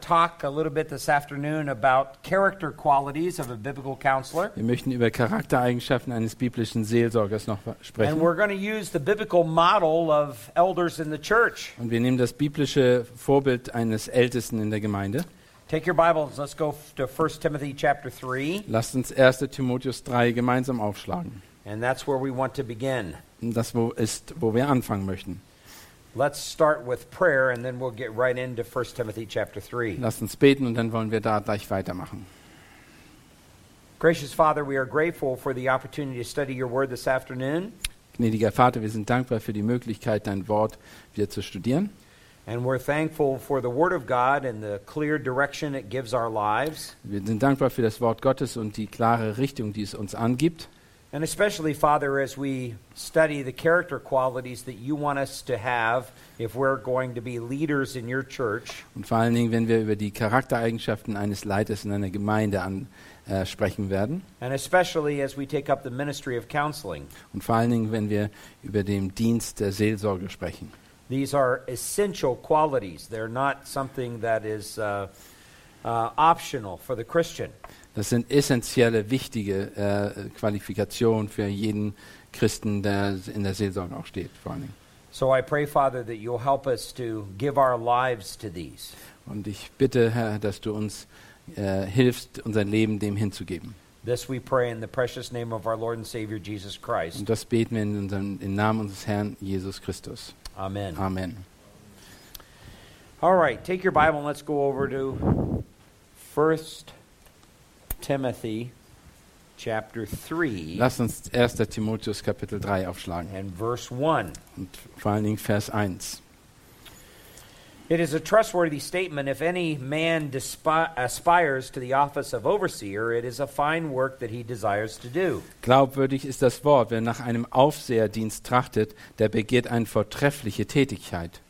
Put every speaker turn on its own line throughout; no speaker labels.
Talk a little bit this afternoon about character qualities of a biblical counselor.
Wir möchten über Charaktereigenschaften eines biblischen Seelsorgers noch
And
sprechen.
we're going to use the biblical model of elders in the church.
Und wir nehmen das biblische Vorbild eines Ältesten in der Gemeinde.
Take your Bibles, let's go to 1 Timothy chapter 3,
Lasst uns 1. Timotheus 3 gemeinsam aufschlagen.
and that's where we want to begin.
Und Das wo ist, wo wir anfangen möchten.
Let's start with prayer, and then we'll get right into 1 Timothy chapter 3.
Lasst uns beten und dann wollen wir da gleich weitermachen.
Gracious Father, we are grateful for the opportunity to study your word this afternoon,
Gnädiger Vater, wir sind dankbar für die Möglichkeit, dein Wort wieder zu studieren.
and we're thankful for the word of God and the clear direction it gives our lives.
Wir sind dankbar für das Wort Gottes und die klare Richtung, die es uns angibt.
And especially, Father, as we study the character qualities that you want us to have if we're going to be leaders in your church.
Und vor allen Dingen, wenn wir über die Charaktereigenschaften eines Leiters in einer Gemeinde an, äh, sprechen werden.
And especially as we take up the ministry of counseling.
Und vor allen Dingen, wenn wir über den Dienst der Seelsorge sprechen.
These are essential qualities. They're not something that is uh, uh, optional for the Christian.
Das sind essentielle, wichtige äh, Qualifikationen für jeden Christen, der in der Seelsorge auch steht, vor allen Dingen.
So I pray, Father, that you'll help us to give our lives to these.
Und ich bitte, Herr, dass du uns äh, hilfst, unser Leben dem hinzugeben.
This we pray in the precious name of our Lord and Savior Jesus Christ.
Und das beten wir in unserem, im Namen unseres Herrn Jesus Christus.
Amen.
Amen.
All right, take your Bible and let's go over to 1 Timothy chapter 3
Lass uns 1. Timotheus Kapitel 3 aufschlagen.
and verse 1.
Und vor allen Dingen Vers 1.
It is a trustworthy statement. If any man aspires to the office of overseer, it is a fine work that he desires to do.
Glaubwürdig ist das Wort, wer nach einem Aufseherdienst trachtet, der begehrt eine vortreffliche Tätigkeit.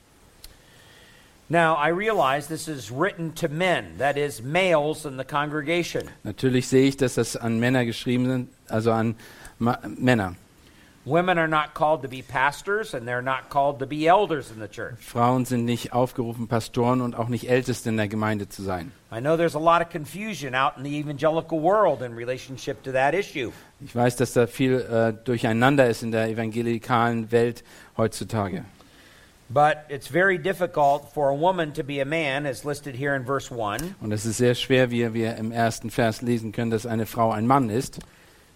Now, I realize this is written to men, that is, males in the congregation.
Natürlich sehe ich, dass das an Männer geschrieben sind, also an Ma Männer.
Women are not called to be pastors, and they're not called to be elders in the church.
Frauen sind nicht aufgerufen, Pastoren und auch nicht Älteste in der Gemeinde zu sein.
I know there's a lot of confusion out in the evangelical world in relationship to that issue.
Ich weiß, dass da viel äh, Durcheinander ist in der evangelikalen Welt heutzutage.
But it's very difficult for a woman to be a man, as listed here in verse 1.
Und es ist sehr schwer, wie wir im ersten Vers lesen können, dass eine Frau ein Mann ist.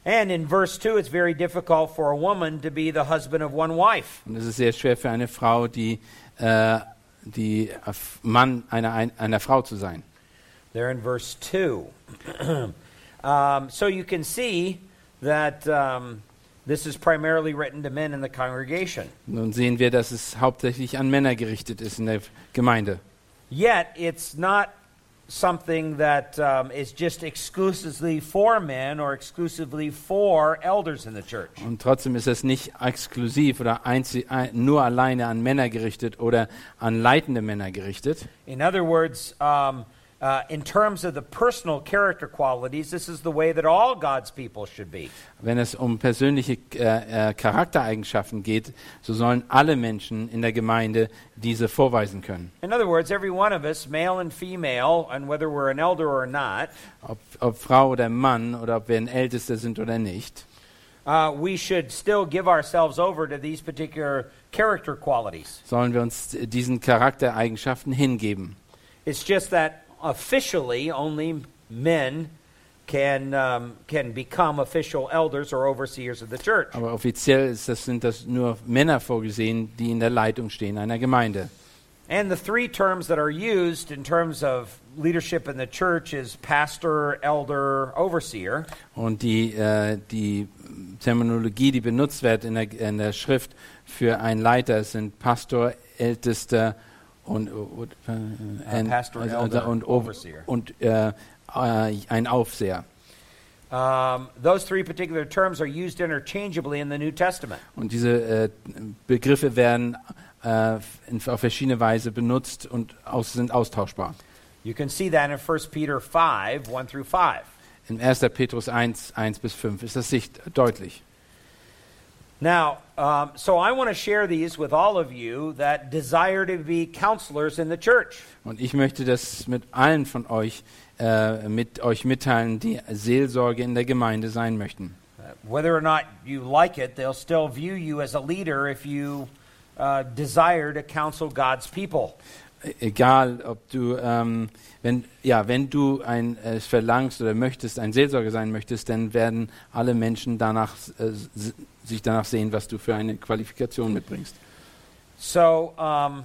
And in verse 2, it's very difficult for a woman to be the husband of one wife.
Und es ist sehr schwer für eine Frau, die, äh, die Mann einer, einer Frau zu sein.
There in verse 2. um, so you can see that um, this is primarily written to men in the congregation.
Nun sehen wir, dass es hauptsächlich an Männer gerichtet ist in der Gemeinde.
Yet, it's not something that um, is just exclusively for men or exclusively for elders in the church.
Und trotzdem ist es nicht exklusiv oder ein, nur alleine an Männer gerichtet oder an leitende Männer gerichtet.
In other words, um, uh, in terms of the personal character qualities, this is the way that all God's people should be.
Wenn es um persönliche äh, äh, Charaktereigenschaften geht, so sollen alle Menschen in der Gemeinde diese vorweisen können.
In other words, every one of us, male and female, and whether we're an elder or not,
Ob, ob Frau oder Mann oder ob wir ein Ältester sind oder nicht.
uh, we should still give ourselves over to these particular character qualities.
sollen wir uns diesen Charaktereigenschaften hingeben.
It's just that officially only men can, um, can become official elders or overseers of the church.
Aber offiziell ist das, sind das nur Männer vorgesehen, die in der Leitung stehen einer Gemeinde.
And the three terms that are used in terms of leadership in the church is pastor, elder, overseer.
Und die, äh, die Terminologie, die benutzt wird in der, in der Schrift für einen Leiter, sind Pastor, Ältester und, und, äh,
Uh, Pastor, Elder,
und, und äh, äh, ein Aufseher.
Um, those three particular terms are used interchangeably in the New Testament.
Und diese äh, Begriffe werden äh, in, auf verschiedene Weise benutzt und aus, sind austauschbar.
You can see that in 1 Peter 5 1 through 5.
In 1. Petrus 1, 1 bis 5 ist das sicht deutlich.
Now, um, so I want to share these with all of you that desire to be counselors in the church.
Und ich möchte das mit allen von euch, äh, mit euch mitteilen, die Seelsorge in der Gemeinde sein möchten.
Whether or not you like it, they'll still view you as a leader if you uh, desire to counsel God's people.
Egal, ob du, ähm, wenn, ja, wenn du ein, äh, verlangst oder möchtest, ein Seelsorger sein möchtest, dann werden alle Menschen danach, äh, sich danach sehen, was du für eine Qualifikation mitbringst.
So, um,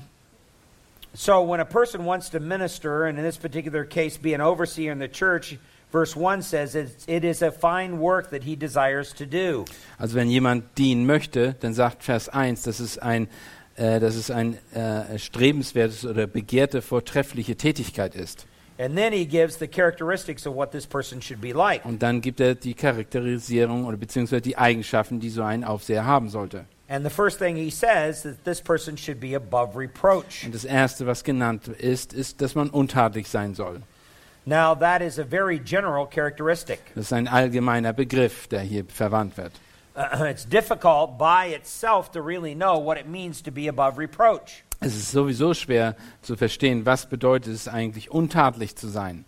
so when a person wants to minister, and in this particular case, be an overseer in the church, verse one says it's, it is a fine work that he desires to do.
Also wenn jemand dienen möchte, dann sagt Vers 1, dass es ein, äh, dass es ein äh, strebenswertes oder begehrte, vortreffliche Tätigkeit ist.
And then he gives the characteristics of what this person should be like.
Und dann gibt er die Charakterisierung oder beziehungsweise die Eigenschaften, die so ein Aufseher haben sollte.
And the first thing he says that this person should be above reproach.
Und das Erste, was genannt ist, ist, dass man untadelig sein soll.
Now, that is a very general characteristic.
Das ist ein allgemeiner Begriff, der hier verwandt wird.
Uh, it's difficult by itself to really know what it means to be above reproach.
Es ist sowieso schwer zu verstehen, was bedeutet es eigentlich, untadelig zu sein.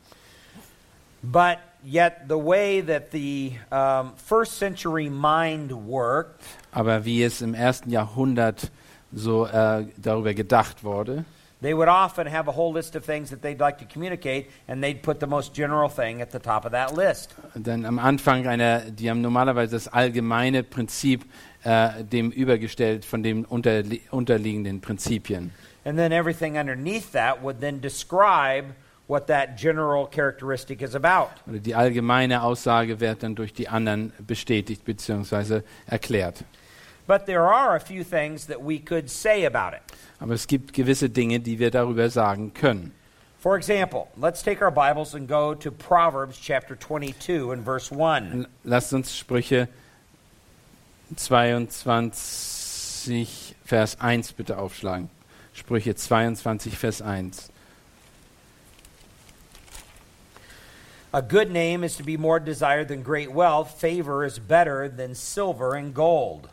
But yet, the way that the um, first century mind worked
Aber wie es im ersten Jahrhundert so äh, darüber gedacht wurde,
They would often have a whole list of things that they'd like to communicate, and they'd put the most general thing at the top of that list.
Denn am Anfang einer, die haben normalerweise das allgemeine Prinzip äh, dem übergestellt von den unterli unterliegenden Prinzipien.
And then everything underneath that would then describe what that general characteristic is about.
Oder die allgemeine Aussage wird dann durch die anderen bestätigt bzw. erklärt.
But there are a few things that we could say about it.
Aber es gibt gewisse Dinge, die wir darüber sagen können.
For example, let's take our Bibles and go to Proverbs chapter 22 and verse 1.
Lasst uns Sprüche 22, Vers 1 bitte aufschlagen. Sprüche 22, Vers 1.
A good name is to be more desired than great wealth. Favor is better than silver and gold.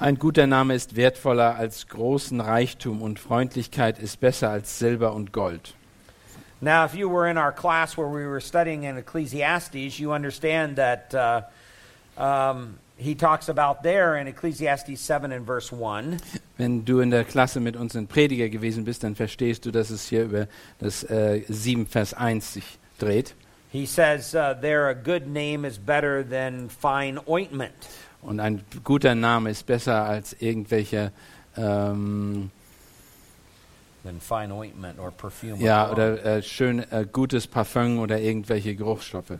Ein guter Name ist wertvoller als großen Reichtum und Freundlichkeit ist besser als Silber und Gold.
Now, if you were in our class where we were studying in Ecclesiastes, you understand that uh, um, he talks about there in Ecclesiastes 7 and verse 1
Wenn du in der Klasse mit uns in Prediger gewesen bist, dann verstehst du, dass es hier über das äh, 7 Vers 1 sich dreht.
He says uh, there, a good name is better than fine ointment.
Und ein guter Name ist besser als irgendwelche ähm,
Than fine ointment or perfume. or
ja oder äh, schön äh, gutes Parfum oder irgendwelche Geruchsstoffe.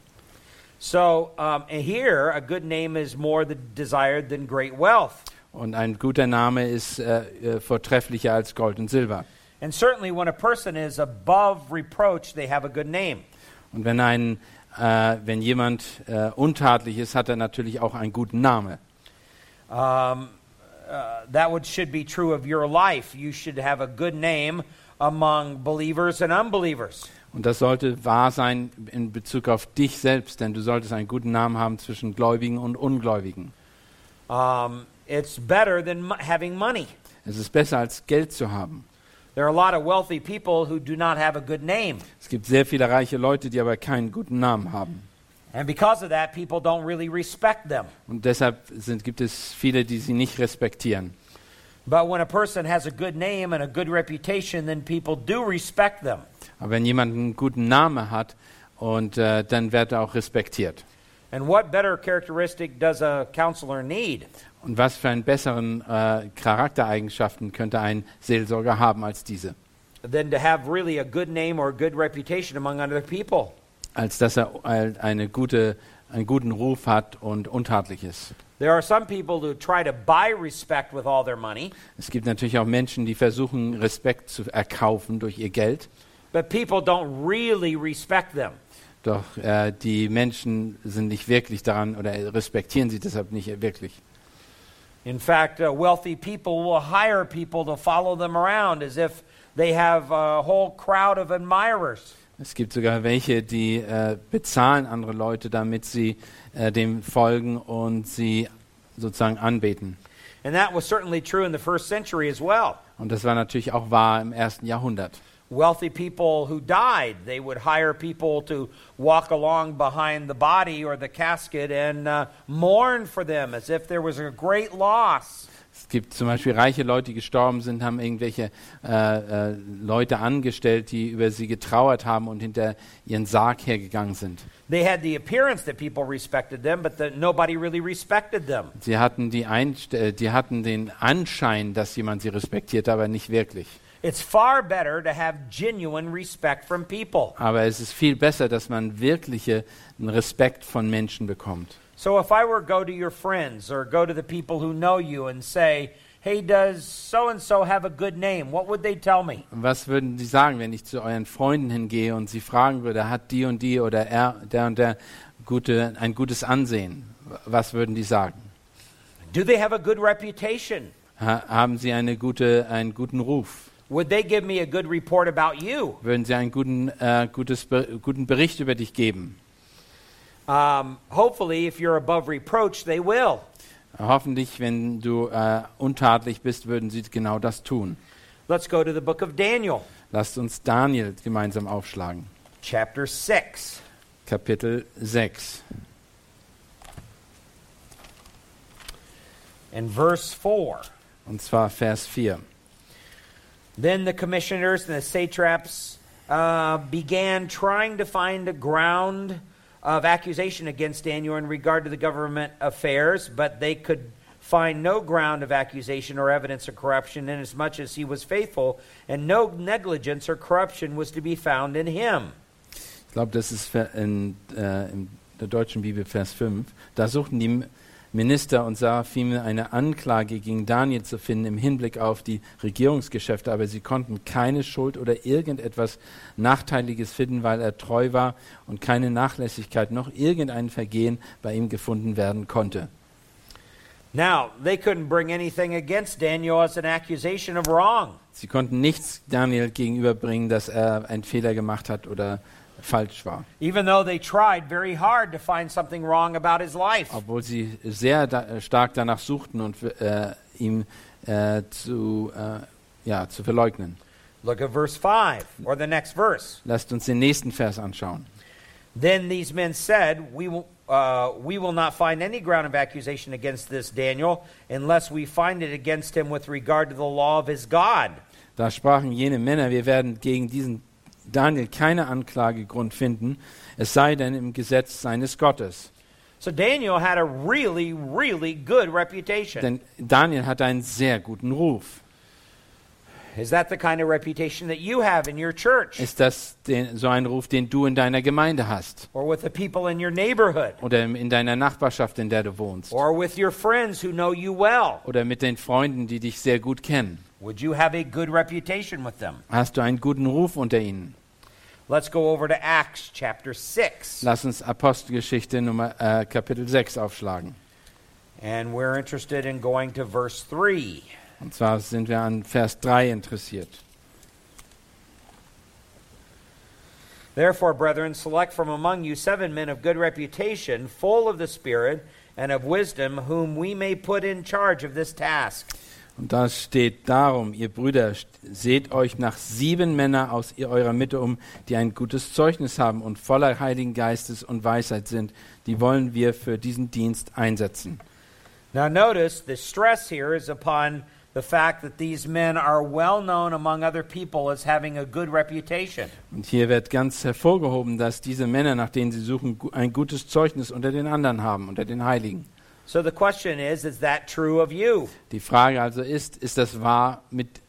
So um, here, a good name is more the desired than great wealth.
Und ein guter Name ist äh, äh, vortrefflicher als Gold und Silber.
And certainly, when a person is above reproach, they have a good name.
Und wenn ein äh, wenn jemand äh, untadelig ist, hat er natürlich auch einen guten Namen.
Um, uh, that would, should be true of your life. You should have a good name among believers and unbelievers.
Und das sollte wahr sein in Bezug auf dich selbst, denn du solltest einen guten Namen haben zwischen Gläubigen und Ungläubigen.
Um, it's better than having money.
Es ist besser als Geld zu haben. Es gibt sehr viele reiche Leute, die aber keinen guten Namen haben.
And because of that, people don't really respect them.
Und deshalb sind, gibt es viele, die sie nicht respektieren.
But when a person has a good name and a good reputation, then people do respect them.
Aber wenn jemand einen guten Namen hat, und äh, dann wird er auch respektiert.
And what better characteristic does a counselor need?
Und was für einen besseren äh, Charaktereigenschaften könnte ein Seelsorger haben als diese?
Than to have really a good name or a good reputation among other people.
Als dass er äh, eine gute, einen guten Ruf hat und untadelig ist.
There are some people who try to buy respect with all their money,
Es gibt natürlich auch Menschen, die versuchen, Respekt zu erkaufen durch ihr Geld.
but people don't really respect them.
Doch äh, die Menschen sind nicht wirklich daran oder respektieren sie deshalb nicht wirklich.
In fact, uh, wealthy people will hire people to follow them around as if they have a whole crowd of admirers.
Es gibt sogar welche, die äh, bezahlen andere Leute, damit sie äh, dem folgen und sie sozusagen anbeten.
And that was certainly true in the first century as well.
Und das war natürlich auch wahr im ersten Jahrhundert.
Wealthy people who died, they would hire people to walk along behind the body or the casket and uh, mourn for them as if there was a great loss.
Es gibt zum Beispiel reiche Leute, die gestorben sind, haben irgendwelche äh, äh, Leute angestellt, die über sie getrauert haben und hinter ihren Sarg hergegangen sind.
They had the appearance that people respected them, but that nobody really respected them.
Sie hatten, die Einst äh, die hatten den Anschein, dass jemand sie respektiert, aber nicht wirklich.
It's far better to have genuine respect from people.
Aber es ist viel besser, dass man wirklichen Respekt von Menschen bekommt.
So if I were to go to your friends or go to the people who know you and say, hey, does so and so have a good name? What would they tell me?
Was würden Sie sagen, wenn ich zu euren Freunden hingehe und sie fragen würde, hat die und die oder er, der und der gute, ein gutes Ansehen? Was würden die sagen?
Do they have a good reputation?
Ha haben sie eine gute, einen guten Ruf?
Would they give me a good report about you?
Würden sie einen guten, äh, gutes, guten Bericht über dich geben?
Um, hopefully, if you're above reproach, they will.
Hoffentlich, wenn du äh, untadelig bist, würden sie genau das tun.
Let's go to the book of Daniel,
Lasst uns Daniel gemeinsam aufschlagen.
chapter 6.
Kapitel 6.
And verse 4.
Und zwar Vers 4.
Then the commissioners and the satraps uh, began trying to find a ground of accusation against Daniel in regard to the government affairs, but they could find no ground of accusation or evidence of corruption, inasmuch as he was faithful, and no negligence or corruption was to be found in him.
Ich glaube, das ist in, äh, in der deutschen Bibel Vers 5. Da suchten die Minister und Seraphime eine Anklage gegen Daniel zu finden im Hinblick auf die Regierungsgeschäfte, aber sie konnten keine Schuld oder irgendetwas Nachteiliges finden, weil er treu war und keine Nachlässigkeit noch irgendein Vergehen bei ihm gefunden werden konnte.
Now, they couldn't bring anything against Daniel as an accusation of wrong.
Sie konnten nichts Daniel gegenüberbringen, dass er einen Fehler gemacht hat oder falsch war.
even though they tried very hard to find something wrong about his life.
obwohl sie sehr da, äh, stark danach suchten und äh, ihm äh, zu, äh, ja, zu verleugnen.
Look at verse 5, or the next verse.
Lasst uns den nächsten Vers anschauen.
Then these men said, we will, uh, we will not find any ground of accusation against this Daniel unless we find it against him with regard to the law of his God.
Da sprachen jene Männer, wir werden gegen diesen Daniel keine Anklagegrund finden, es sei denn im Gesetz seines Gottes.
So Daniel had a really, really good reputation.
Denn Daniel hat einen sehr guten Ruf.
Is that the kind of reputation that you have in your church
Ist das den, so ein Ruf, den du in deiner Gemeinde hast?
or with the people in your neighborhood
Oder in deiner Nachbarschaft, in der du wohnst?
or with your friends who know you well?
Oder mit den Freunden, die dich sehr gut kennen?
Would you have a good reputation with them?
Hast du einen guten Ruf unter ihnen?
Let's go over to Acts chapter 6.
Lass uns Apostelgeschichte Nummer, äh, Kapitel 6 aufschlagen.
And we're interested in going to verse 3.
Und zwar sind wir an Vers 3 interessiert.
Therefore, brethren, select from among you seven men of good reputation, full of the Spirit and of wisdom, whom we may put in charge of this task.
Und da steht darum, ihr Brüder, seht euch nach sieben Männer aus eurer Mitte um, die ein gutes Zeugnis haben und voller Heiligen Geistes und Weisheit sind. Die wollen wir für diesen Dienst einsetzen.
Now, notice the stress here is upon the fact that these men are well known among other people as having a good reputation.
Und hier wird ganz hervorgehoben, dass diese Männer, nach denen sie suchen, ein gutes Zeugnis unter den anderen haben, unter den Heiligen.
So the question is is that true of you?
Die Frage also ist, ist das wahr mit,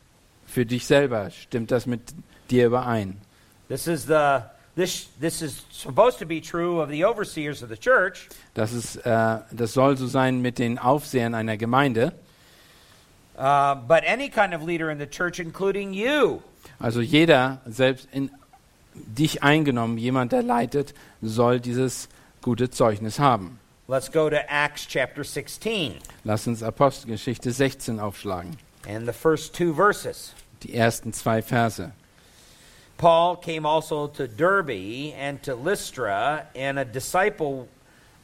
für dich selber? Stimmt das mit dir überein?
This is the this this is supposed to be true of the overseers of the church,
Das, ist, äh, das soll so sein mit den Aufsehern einer Gemeinde.
uh, but any kind of leader in the church, including you.
Also jeder, selbst in, dich eingenommen. Jemand, der leitet, soll dieses gute Zeugnis haben.
Let's go to Acts chapter 16
Lass uns Apostelgeschichte 16 aufschlagen.
and the first two verses.
Die ersten zwei Verse.
Paul came also to Derbe and to Lystra, and a disciple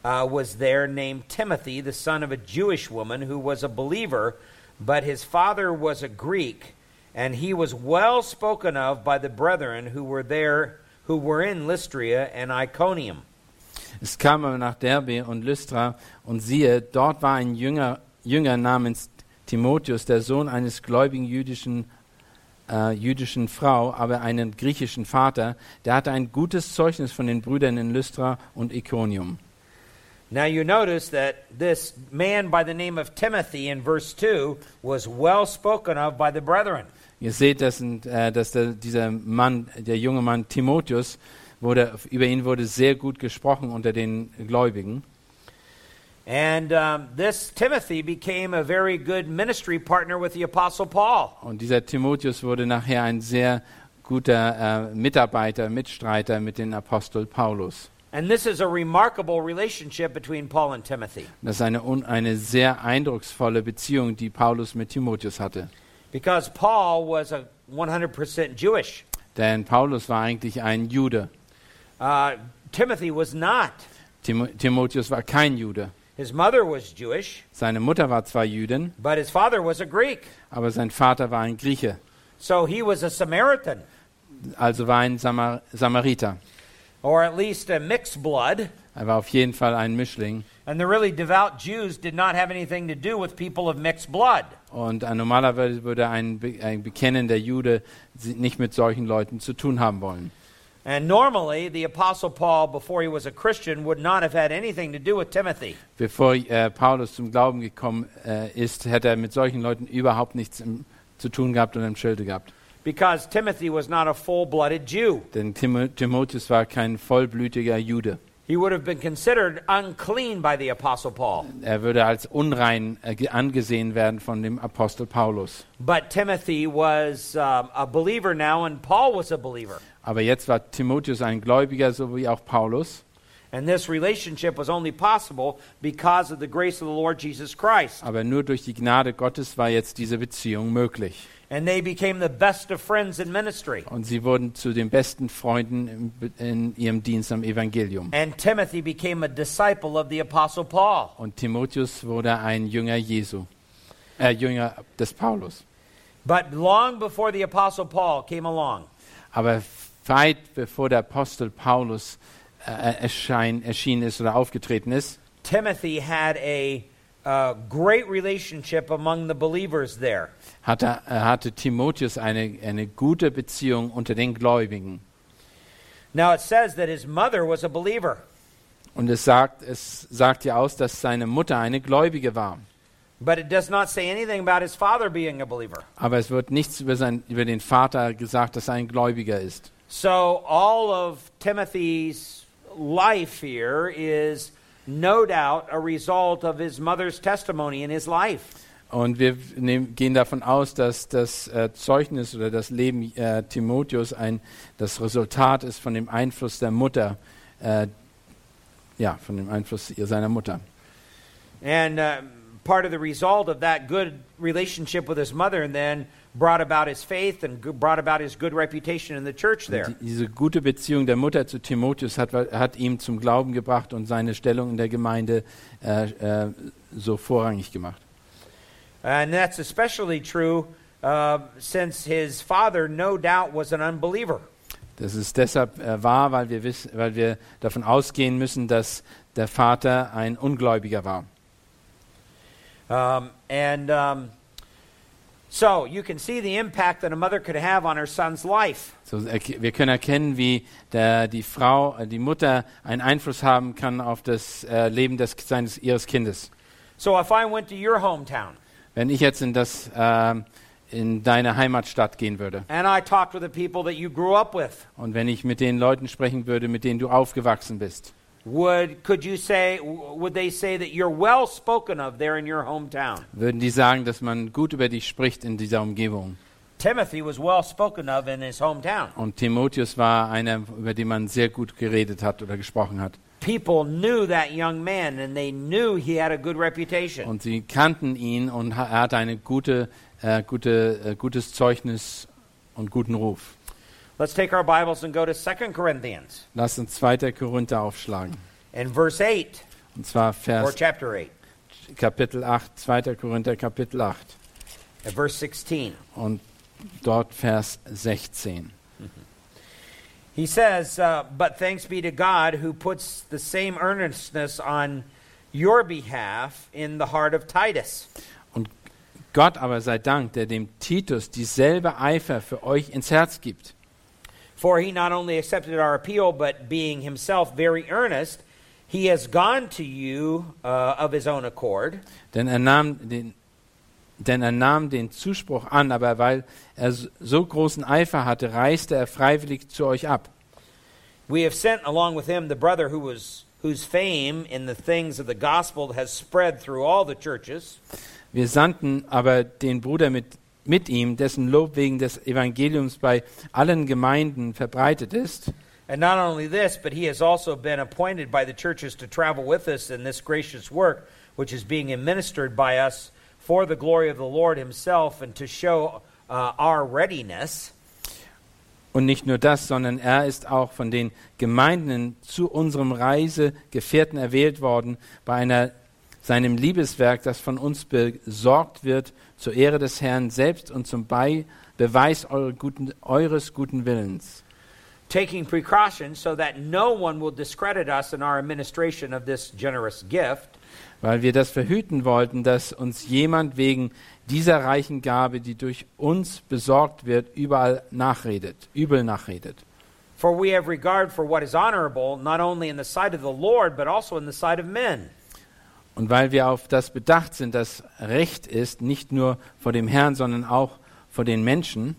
uh, was there named Timothy, the son of a Jewish woman who was a believer, but his father was a Greek, and he was well spoken of by the brethren who were there, who were in Lystria and Iconium.
Es kam aber nach Derbe und Lystra und siehe, dort war ein Jünger, Jünger namens Timotheus, der Sohn eines gläubigen jüdischen, äh, jüdischen Frau, aber einen griechischen Vater, der hatte ein gutes Zeugnis von den Brüdern in Lystra und Iconium.
Now you notice that this man by the name of Timothy in verse 2 was well spoken of by the brethren.
Ihr seht, dass, äh, dass der, dieser Mann, der junge Mann Timotheus, wurde, über ihn wurde sehr gut gesprochen unter den Gläubigen.
And um, this Timothy became a very good ministry partner with the Apostle Paul.
Und dieser Timotheus wurde nachher ein sehr guter äh, Mitarbeiter, Mitstreiter mit dem Apostel Paulus.
And this is a remarkable relationship between Paul and Timothy
Das ist eine, eine sehr eindrucksvolle Beziehung, die Paulus mit Timotheus hatte.
because Paul was a 100% Jewish.
Denn Paulus war eigentlich ein Jude.
Uh, Timothy was not.
Timo Timotheus war kein Jude.
His mother was Jewish,
Seine Mutter war zwar Jüdin,
but his father was a Greek.
aber sein Vater war ein Grieche.
So he was a Samaritan,
Also war ein Samar Samariter.
or at least a mixed blood.
Er war auf jeden Fall ein Mischling.
And the really devout Jews did not have anything to do with people of mixed blood.
Und äh, normalerweise würde ein, be ein bekennender Jude nicht mit solchen Leuten zu tun haben wollen.
And normally, the Apostle Paul, before he was a Christian, would not have had anything to do with Timothy.
Bevor äh, Paulus zum Glauben gekommen äh, ist, hätte er mit solchen Leuten überhaupt nichts im, zu tun gehabt und im Schilde gehabt.
because Timothy was not a full blooded Jew.
Denn Timo Timotheus war kein vollblütiger Jude.
He would have been considered unclean by the Apostle Paul.
Er würde als unrein äh, ge- angesehen werden von dem Apostel Paulus.
But Timothy was um, a believer now, and Paul was a believer.
Aber jetzt war Timotheus ein Gläubiger, so wie auch Paulus.
And this relationship was only possible because of the grace of the Lord Jesus Christ.
Aber nur durch die Gnade Gottes war jetzt diese Beziehung möglich.
And they became the best of friends in ministry.
Und sie wurden zu den besten Freunden im, in ihrem Dienst am Evangelium.
And Timothy became a disciple of the Apostle Paul.
Und Timotheus wurde ein Jünger Jesu, äh, Jünger des Paulus.
But long before the Apostle Paul came along,
Aber weit bevor der Apostel Paulus äh, erschein, erschienen ist oder aufgetreten ist,
Timothy had a uh, great relationship among the believers there.
hatte, äh, hatte Timotheus eine, eine gute Beziehung unter den Gläubigen.
Now it says that his mother was a believer,
Und es sagt, es sagt ja aus, dass seine Mutter eine Gläubige war.
but it does not say anything about his father being a believer.
Aber es wird nichts über, sein, über den Vater gesagt, dass er ein Gläubiger ist.
So all of Timothy's life here is no doubt a result of his mother's testimony in his life.
Und wir nehm, gehen davon aus, dass das äh, Zeugnis oder das Leben äh, Timotheus ein, das Resultat ist von dem Einfluss der Mutter, äh, ja, von dem Einfluss seiner Mutter.
And uh, part of the result of that good relationship with his mother and then brought about his faith and brought about his good reputation in the church there.
Diese gute Beziehung der Mutter zu Timotheus hat, hat ihm zum Glauben gebracht und seine Stellung in der Gemeinde äh, äh, so vorrangig gemacht.
And that's especially true uh, since his father, no doubt, was an unbeliever.
Das ist deshalb äh, wahr, weil wir, wissen, weil wir davon ausgehen müssen, dass der Vater ein Ungläubiger war.
Um, and um, so you can see the impact that a mother could have on her son's life.
So, wir können erkennen, wie der, die Frau, äh, die Mutter einen Einfluss haben kann auf das äh, Leben des, seines, ihres Kindes.
So if I went to your hometown
Wenn ich jetzt in, das, ähm, in deine Heimatstadt gehen würde
and I talked with the people that you grew up with,
und wenn ich mit den Leuten sprechen würde, mit denen du aufgewachsen bist,
would could you say would they say that you're well spoken of there in your hometown?
würden die sagen, dass man gut über dich spricht in dieser Umgebung.
Timothy was well spoken of in his hometown.
Und Timotheus war einer, über den man sehr gut geredet hat oder gesprochen hat.
People knew that young man and they knew he had a good reputation.
Und sie kannten ihn und er hatte eine gute, äh, gute, äh, gutes Zeugnis und guten Ruf.
Let's take our Bibles and go to 2 Corinthians
Lass uns 2. Korinther aufschlagen.
in verse 8
Und zwar
or
Vers
chapter 8
Kapitel 8, 2. Korinther Kapitel 8
and verse 16.
und dort Vers 16.
He says, uh, But thanks be to God who puts the same earnestness on your behalf in the heart of Titus.
Und Gott aber sei Dank, der dem Titus dieselbe Eifer für euch ins Herz gibt.
For he not only accepted our appeal, but being himself very earnest, he has gone to you uh, of his own accord.
Denn er nahm den, denn er nahm den Zuspruch an, aber weil er so großen Eifer hatte, reiste er freiwillig zu euch ab.
We have sent along with him the brother who was whose fame in the things of the gospel has spread through all the churches.
Wir sandten aber den Bruder mit, mit ihm, dessen Lob wegen des Evangeliums bei allen Gemeinden verbreitet ist.
And not only this, but he has also been appointed by the churches to travel with us in this gracious work, which is being administered by us for the glory of the Lord himself and to show uh, our readiness.
Und nicht nur das, sondern er ist auch von den Gemeinden zu unserem Reisegefährten erwählt worden, bei einer, seinem Liebeswerk, das von uns besorgt wird, zur Ehre des Herrn selbst und zum Bei Beweis eure guten, eures guten Willens.
taking precautions so that no one will discredit us in our administration of this generous gift.
Weil wir das verhüten wollten, dass uns jemand wegen dieser reichen Gabe, die durch uns besorgt wird, überall nachredet, übel nachredet.
For we have regard for what is honorable, not only in the sight of the Lord, but also in the sight of men.
Und weil wir auf das bedacht sind, dass Recht ist, nicht nur vor dem Herrn, sondern auch vor den Menschen,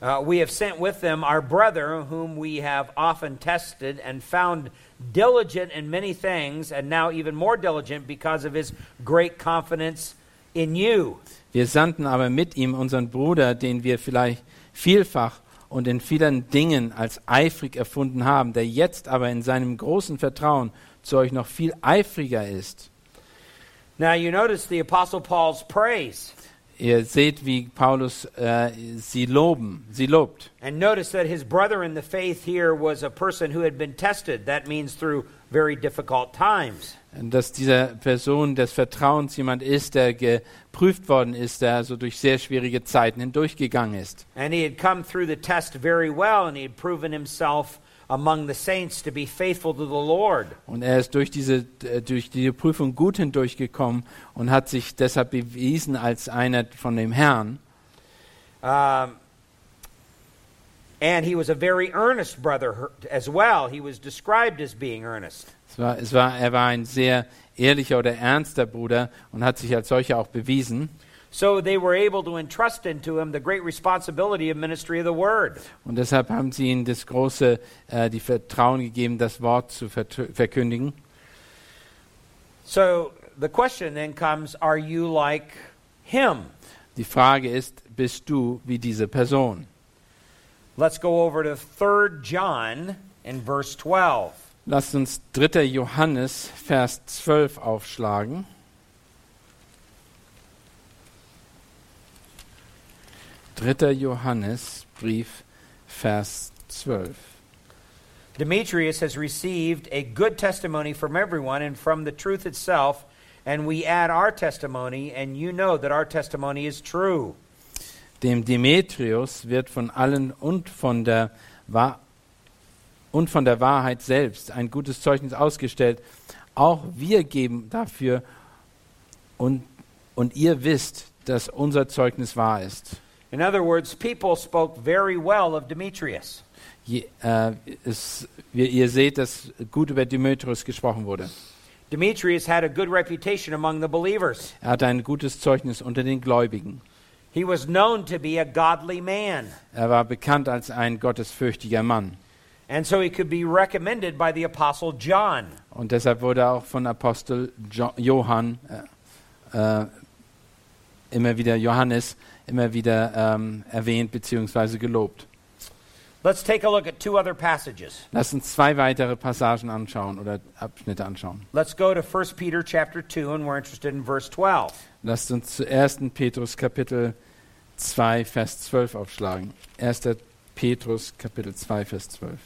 Uh, we have sent with them our brother, whom we have often tested and found diligent in many things, and now even more diligent because of his great confidence in you.
wir sandten aber mit ihm unseren Bruder, den wir vielleicht vielfach und in vielen Dingen als eifrig erfunden haben, der jetzt aber in seinem großen Vertrauen zu euch noch viel eifriger ist.
Now, you notice the Apostle Paul's praise,
Ihr seht, wie Paulus äh, sie loben, sie lobt.
and notice that his brother in the faith here was a person who had been tested. That means through very difficult times.
Dass dieser Person des Vertrauens jemand ist, der geprüft worden ist, der also durch sehr schwierige Zeiten hindurchgegangen ist.
And he had come through the test very well, and he had proven himself among the saints to be faithful to the Lord.
Und er ist durch diese, durch diese Prüfung gut hindurchgekommen und hat sich deshalb bewiesen als einer von dem Herrn.
Um, and he was a very earnest brother her- as well. He was described as being earnest.
Es war, es war, er war ein sehr ehrlicher oder ernster Bruder und hat sich als solcher auch bewiesen.
So they were able to entrust into him the great responsibility of ministry of the word.
Und deshalb haben sie ihm das große, äh, die Vertrauen gegeben, das Wort zu verkündigen.
So the question then comes are you like him?
Die Frage ist, bist du wie diese Person?
Let's go over to 3 John in verse 12.
Lasst uns 3. Johannes, Vers 12 aufschlagen. Dritter Johannes, Brief, Vers 12.
Demetrius has received a good testimony from everyone and from the truth itself, and we add our testimony, and you know that our testimony is true.
Dem Demetrius wird von allen und von der, Wa und von der Wahrheit selbst ein gutes Zeugnis ausgestellt. Auch wir geben dafür und, und ihr wisst, dass unser Zeugnis wahr ist.
In other words, people spoke very well of Demetrius.
Je, äh, es, wir, ihr seht, dass gut über Demetrius gesprochen wurde.
Demetrius had a good reputation among the believers.
Er hatte ein gutes Zeugnis unter den Gläubigen.
He was known to be a godly man,
Er war bekannt als ein gottesfürchtiger Mann.
and so he could be recommended by the apostle John.
Und deshalb wurde er auch von Apostel jo Johann äh, äh, immer wieder Johannes immer wieder ähm, erwähnt bzw. gelobt.
Let's take a look at two other passages.
Lass uns zwei weitere Passagen anschauen oder Abschnitte anschauen.
Let's go to 1 Peter chapter 2 and we're interested in verse 12.
Lasst uns zu 1. Petrus Kapitel 2 Vers 12 aufschlagen. 1. Petrus Kapitel 2 Vers 12.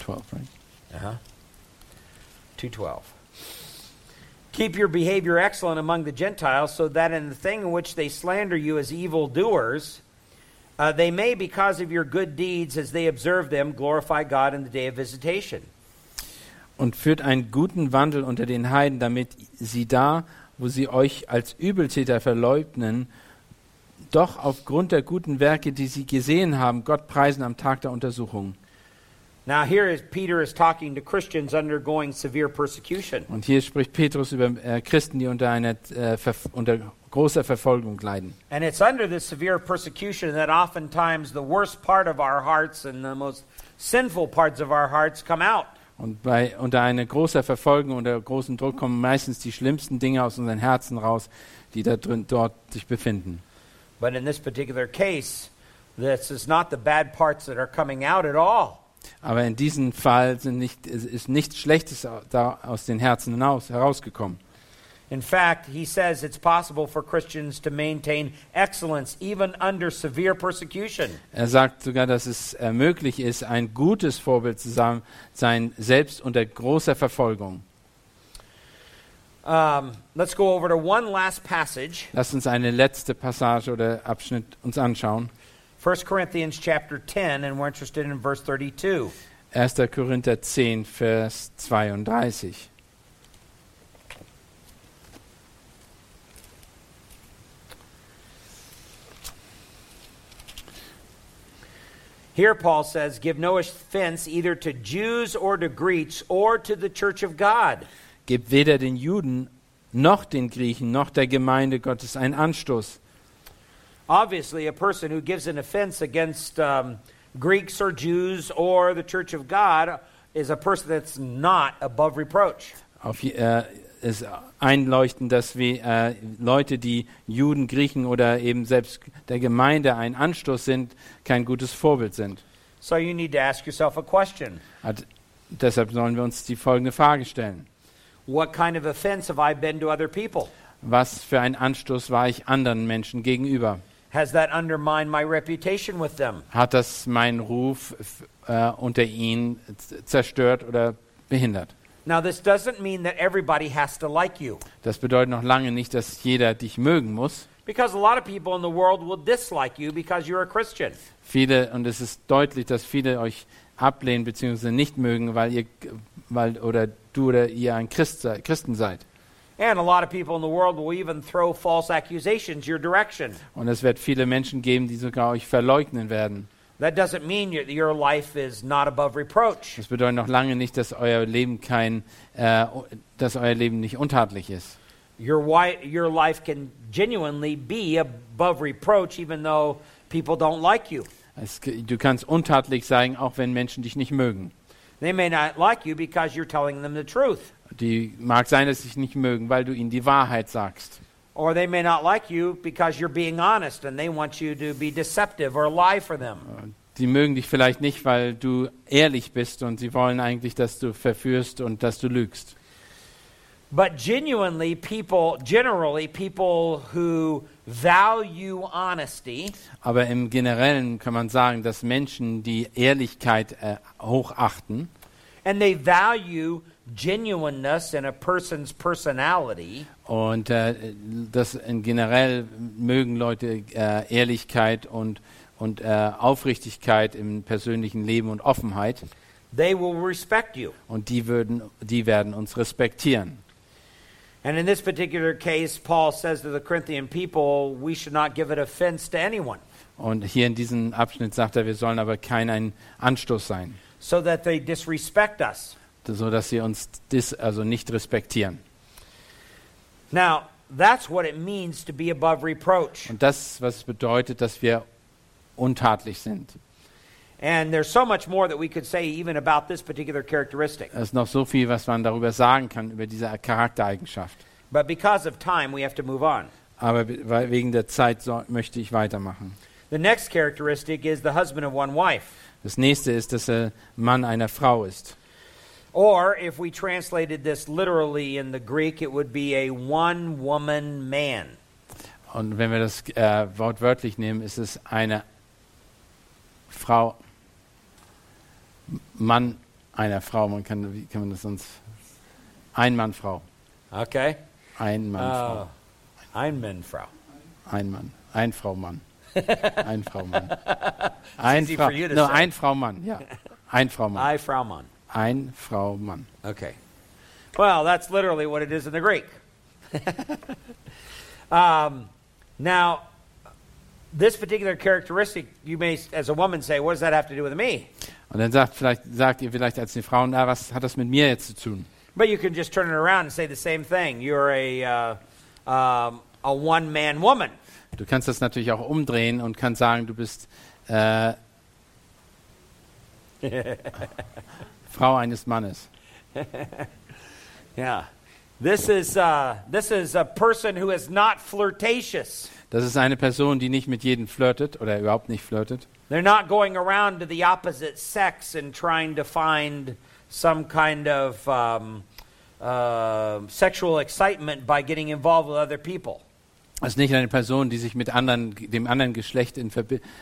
12, right?
Uh-huh. 212. Keep your behavior excellent among the Gentiles, so that in the thing in which they slander you as evildoers, uh, they may, because of your good deeds, as they observe them, glorify God in the day of visitation.
Und führt einen guten Wandel unter den Heiden, damit sie da, wo sie euch als Übeltäter verleugnen, doch aufgrund der guten Werke, die sie gesehen haben, Gott preisen am Tag der Untersuchung.
Now, here is Peter is talking to Christians undergoing severe persecution.
Und hier spricht Petrus über äh, Christen, die unter, einer, äh, unter großer Verfolgung leiden.
And it's under this severe persecution that oftentimes the worst part of our hearts and the most sinful parts of our hearts come out.
Und bei, unter einer großer Verfolgung, unter großem Druck kommen meistens die schlimmsten Dinge aus unseren Herzen raus, die da drin, dort sich befinden.
But in this particular case, this is not the bad parts that are coming out at all.
Aber in diesem Fall nicht, ist nichts Schlechtes aus den Herzen hinaus, herausgekommen.
In fact, he says it's possible for Christians to maintain excellence even under severe persecution.
Er sagt sogar, dass es äh, möglich ist, ein gutes Vorbild zu sein, selbst unter großer Verfolgung.
Um, let's go over to one last passage,
Lasst uns eine letzte Passage oder Abschnitt uns anschauen.
1 Corinthians chapter 10, and we're interested in verse 32.
1. Korinther 10, Vers 32.
Here, Paul says, Give no offense either to Jews or to Greeks or to the church of God.
Gebt weder den Juden noch den Griechen noch der Gemeinde Gottes einen Anstoß.
Obviously, a person who gives an offense against um, Greeks or Jews or the church of God is a person that's not above reproach.
Auf, äh, ist einleuchtend, dass wir äh, Leute, die Juden, Griechen oder eben selbst der Gemeinde ein Anstoß sind, kein gutes Vorbild sind.
So you need to ask yourself a question
Hat, deshalb sollen wir uns die folgende Frage stellen.
What kind of offense have I been to other people?
Was für ein Anstoß war ich anderen Menschen gegenüber?
Has that undermined my reputation with them?
Hat das meinen Ruf äh, unter ihnen zerstört oder behindert?
Now, this doesn't mean that everybody has to like you,
Das bedeutet noch lange nicht, dass jeder dich mögen muss.
because a lot of people in the world will dislike you because you're a Christian.
Viele, und es ist deutlich, dass viele euch ablehnen bzw. nicht mögen, weil ihr, weil, oder du oder ihr ein Christ, Christen seid.
And a lot of people in the world will even throw false accusations your direction.
Und es wird viele Menschen geben, die sogar euch verleugnen werden.
That doesn't mean your, your life is not above reproach.
Das bedeutet noch lange nicht, dass euer Leben kein, äh, dass euer Leben nicht untadelig ist.
Your, your life can genuinely be above reproach even though people don't like you.
Es, du kannst untadelig sein, auch wenn Menschen dich nicht mögen.
They may not like you because you're telling them the truth.
Die mag sein, dass sie dich nicht mögen, weil du ihnen die Wahrheit sagst.
Or they may not like you because you're being honest and they want you to be deceptive or lie for them.
Die mögen dich vielleicht nicht, weil du ehrlich bist und sie wollen eigentlich, dass du verführst und dass du lügst.
But genuinely, people, generally, people who value honesty
Aber im Generellen kann man sagen, dass Menschen die Ehrlichkeit äh, hochachten
and they value genuineness in a person's personality,
und äh, das in generell mögen Leute äh, Ehrlichkeit und, und äh, Aufrichtigkeit im persönlichen Leben und Offenheit
they will respect you.
und die, würden, die werden uns respektieren.
And in this particular case, Paul says to the Corinthian people, we should not give it offense to anyone,
Und hier in diesem Abschnitt sagt er, wir sollen aber kein ein Anstoß sein,
so that they disrespect us.
So dass sie uns dis, also nicht respektieren.
Now, that's what it means to be above reproach.
Und das, was bedeutet, dass wir untadelig sind.
And there's so much more that we could say even about this particular characteristic.
Es ist noch so viel, was man darüber sagen kann, über diese Charaktereigenschaft.
But because of time, we have to move on.
Aber wegen der Zeit so, möchte ich weitermachen.
The next characteristic is the husband of one wife.
Das nächste ist, dass er Mann einer Frau ist.
Or if we translated this literally in the Greek, it would be a one woman man.
Und wenn wir das äh, wortwörtlich nehmen, ist es eine Frau, Mann einer Frau. Man kann, wie kann man das sonst? Ein Mann, Frau.
Okay?
Ein Mann,
Uh,
Frau. Ein Mann. Ein Frau, Mann. Ein Frau, Mann. Ein Frau,
for you to
no, ein Frau, Mann. Ja. Ein Frau, Mann.
I, Frau Mann.
Ein Frau, Mann.
Okay. Well, that's literally what it is in the Greek. um, now, this particular characteristic, you may, as a woman, say, what does that have to do with me?
Und dann sagt, vielleicht, sagt ihr vielleicht als die Frauen, na, was hat das mit mir jetzt zu tun?
But you can just turn it around and say the same thing. You're a, uh, um, a one man woman.
Du kannst das natürlich auch umdrehen und kannst sagen, du bist äh, Frau eines Mannes.
Yeah. This is, uh, this is a person who is not flirtatious.
Das ist eine Person, die nicht mit jedem flirtet oder überhaupt nicht flirtet.
They're not going around to the opposite sex and trying to find some kind of um, uh, sexual excitement by getting involved with other people.
Ist nicht eine Person, die sich mit anderen, dem anderen Geschlecht in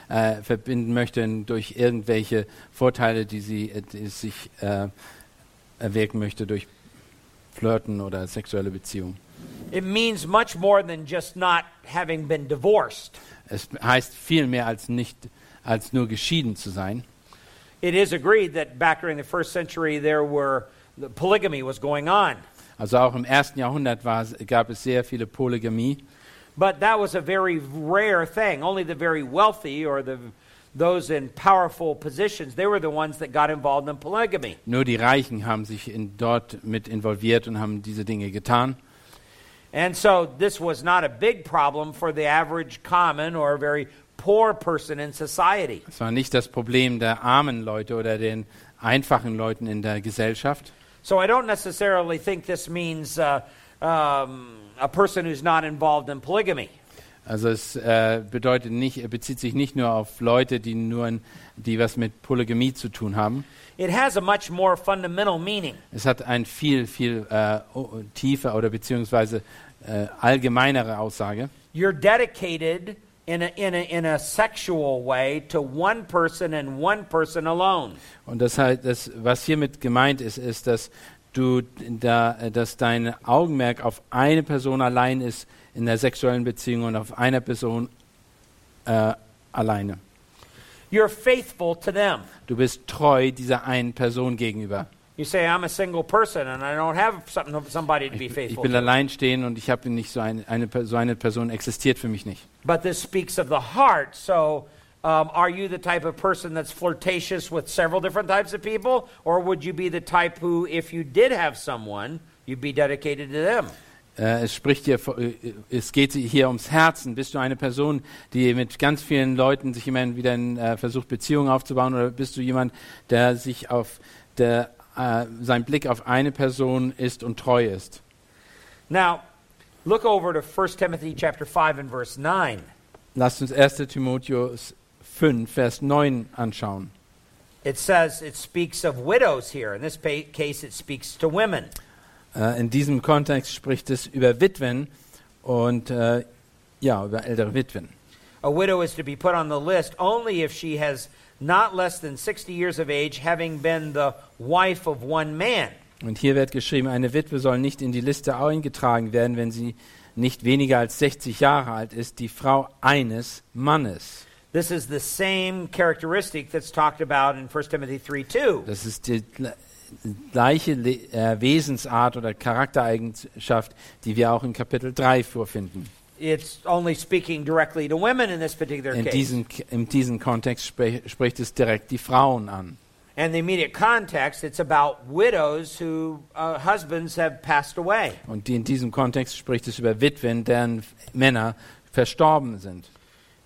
äh, verbinden möchte durch irgendwelche Vorteile, die sie äh, die sich äh, erwirken möchte durch Flirten oder sexuelle Beziehungen.
It means much more than just not having been divorced.
Es heißt viel mehr als nicht als nur geschieden zu sein.
It is agreed that back during the first century there were polygamy was going on,
Also auch im ersten Jahrhundert war, gab es sehr viele Polygamie.
But that was a very rare thing. Only the very wealthy or the those in powerful positions they were the ones that got involved in polygamy.
Nur die Reichen haben sich in, dort mit involviert und haben diese Dinge getan.
And so this was not a big problem for the average common or very poor person in society.
Es war nicht das Problem der armen Leute oder den einfachen Leuten in der Gesellschaft.
So I don't necessarily think this means uh, um, a person who's not involved in polygamy.
Also es äh, bedeutet nicht, bezieht sich nicht nur auf Leute, die nur, die was mit Polygamie zu tun haben.
It has a much more fundamental meaning.
Es hat ein viel, viel äh, tiefer oder beziehungsweise äh, allgemeinere Aussage.
You're dedicated in a, in, a, in a sexual way to one person and one person alone.
Und das heißt, das, was hiermit gemeint ist, ist, dass du da, dass dein Augenmerk auf eine Person allein ist in der sexuellen Beziehung und auf einer Person äh, alleine.
You're faithful to them.
Du bist treu dieser einen Person gegenüber.
You say, I'm a single person and I don't have somebody to be
Ich, ich
faithful
bin
to.
alleinstehend und ich habe nicht so eine, eine, so eine Person existiert für mich nicht.
But this speaks of the heart. So, um, are you the type of person that's flirtatious with several different types of people? Or would you be the type who, if you did have someone, you'd be dedicated to them?
Äh, es spricht hier, äh, es geht hier ums Herzen. Bist du eine Person, die mit ganz vielen Leuten sich immer wieder in, äh, versucht, Beziehungen aufzubauen, oder bist du jemand, der sich auf der, äh, sein Blick auf eine Person ist und treu ist?
Now, look over to 1 Timothy chapter 5 and verse 9.
Lasst uns 1. Timotheus 5, Vers 9 anschauen.
It says it speaks of widows here. In this case, it speaks to women.
Äh, in diesem Kontext spricht es über Witwen und äh, ja, über ältere Witwen.
A widow is to be put on the list only if she has not less than 60 years of age, having been the wife of one man.
Und hier wird geschrieben, eine Witwe soll nicht in die Liste eingetragen werden, wenn sie nicht weniger als 60 Jahre alt ist, die Frau eines Mannes.
This is the same characteristic that's talked about in 1 Timothy 3 2.
Das ist die gle- gleiche Le äh, Wesensart oder Charaktereigenschaft, die wir auch in Kapitel 3 vorfinden.
It's only speaking directly to women in this particular
In
case.
diesem, in diesem Kontext spricht es direkt die Frauen an.
and the immediate context, it's about widows who uh, husbands have passed away.
Und in diesem Kontext spricht es über Witwen, deren Männer verstorben sind.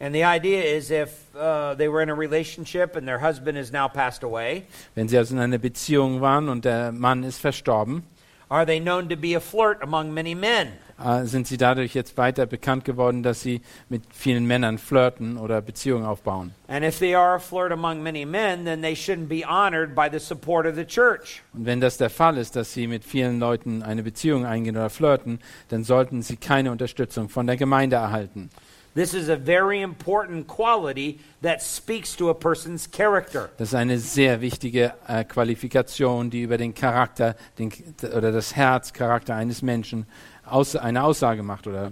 And the idea is if uh, they were in a relationship and their husband is now passed away,
Wenn sie also in einer Beziehung waren und der Mann ist verstorben,
Are they known to be a flirt among many men?
Äh, sind sie dadurch jetzt weiter bekannt geworden, dass sie mit vielen Männern flirten oder Beziehungen aufbauen.
And if they are a flirt among many men, then they shouldn't be honored by the support of the church.
Und wenn das der Fall ist, dass sie mit vielen Leuten eine Beziehung eingehen oder flirten, dann sollten sie keine Unterstützung von der Gemeinde erhalten.
This is a very important quality that speaks to a person's character.
Das ist eine sehr wichtige äh, Qualifikation, die über den Charakter den, oder das Herzcharakter eines Menschen aus, eine Aussage macht. Oder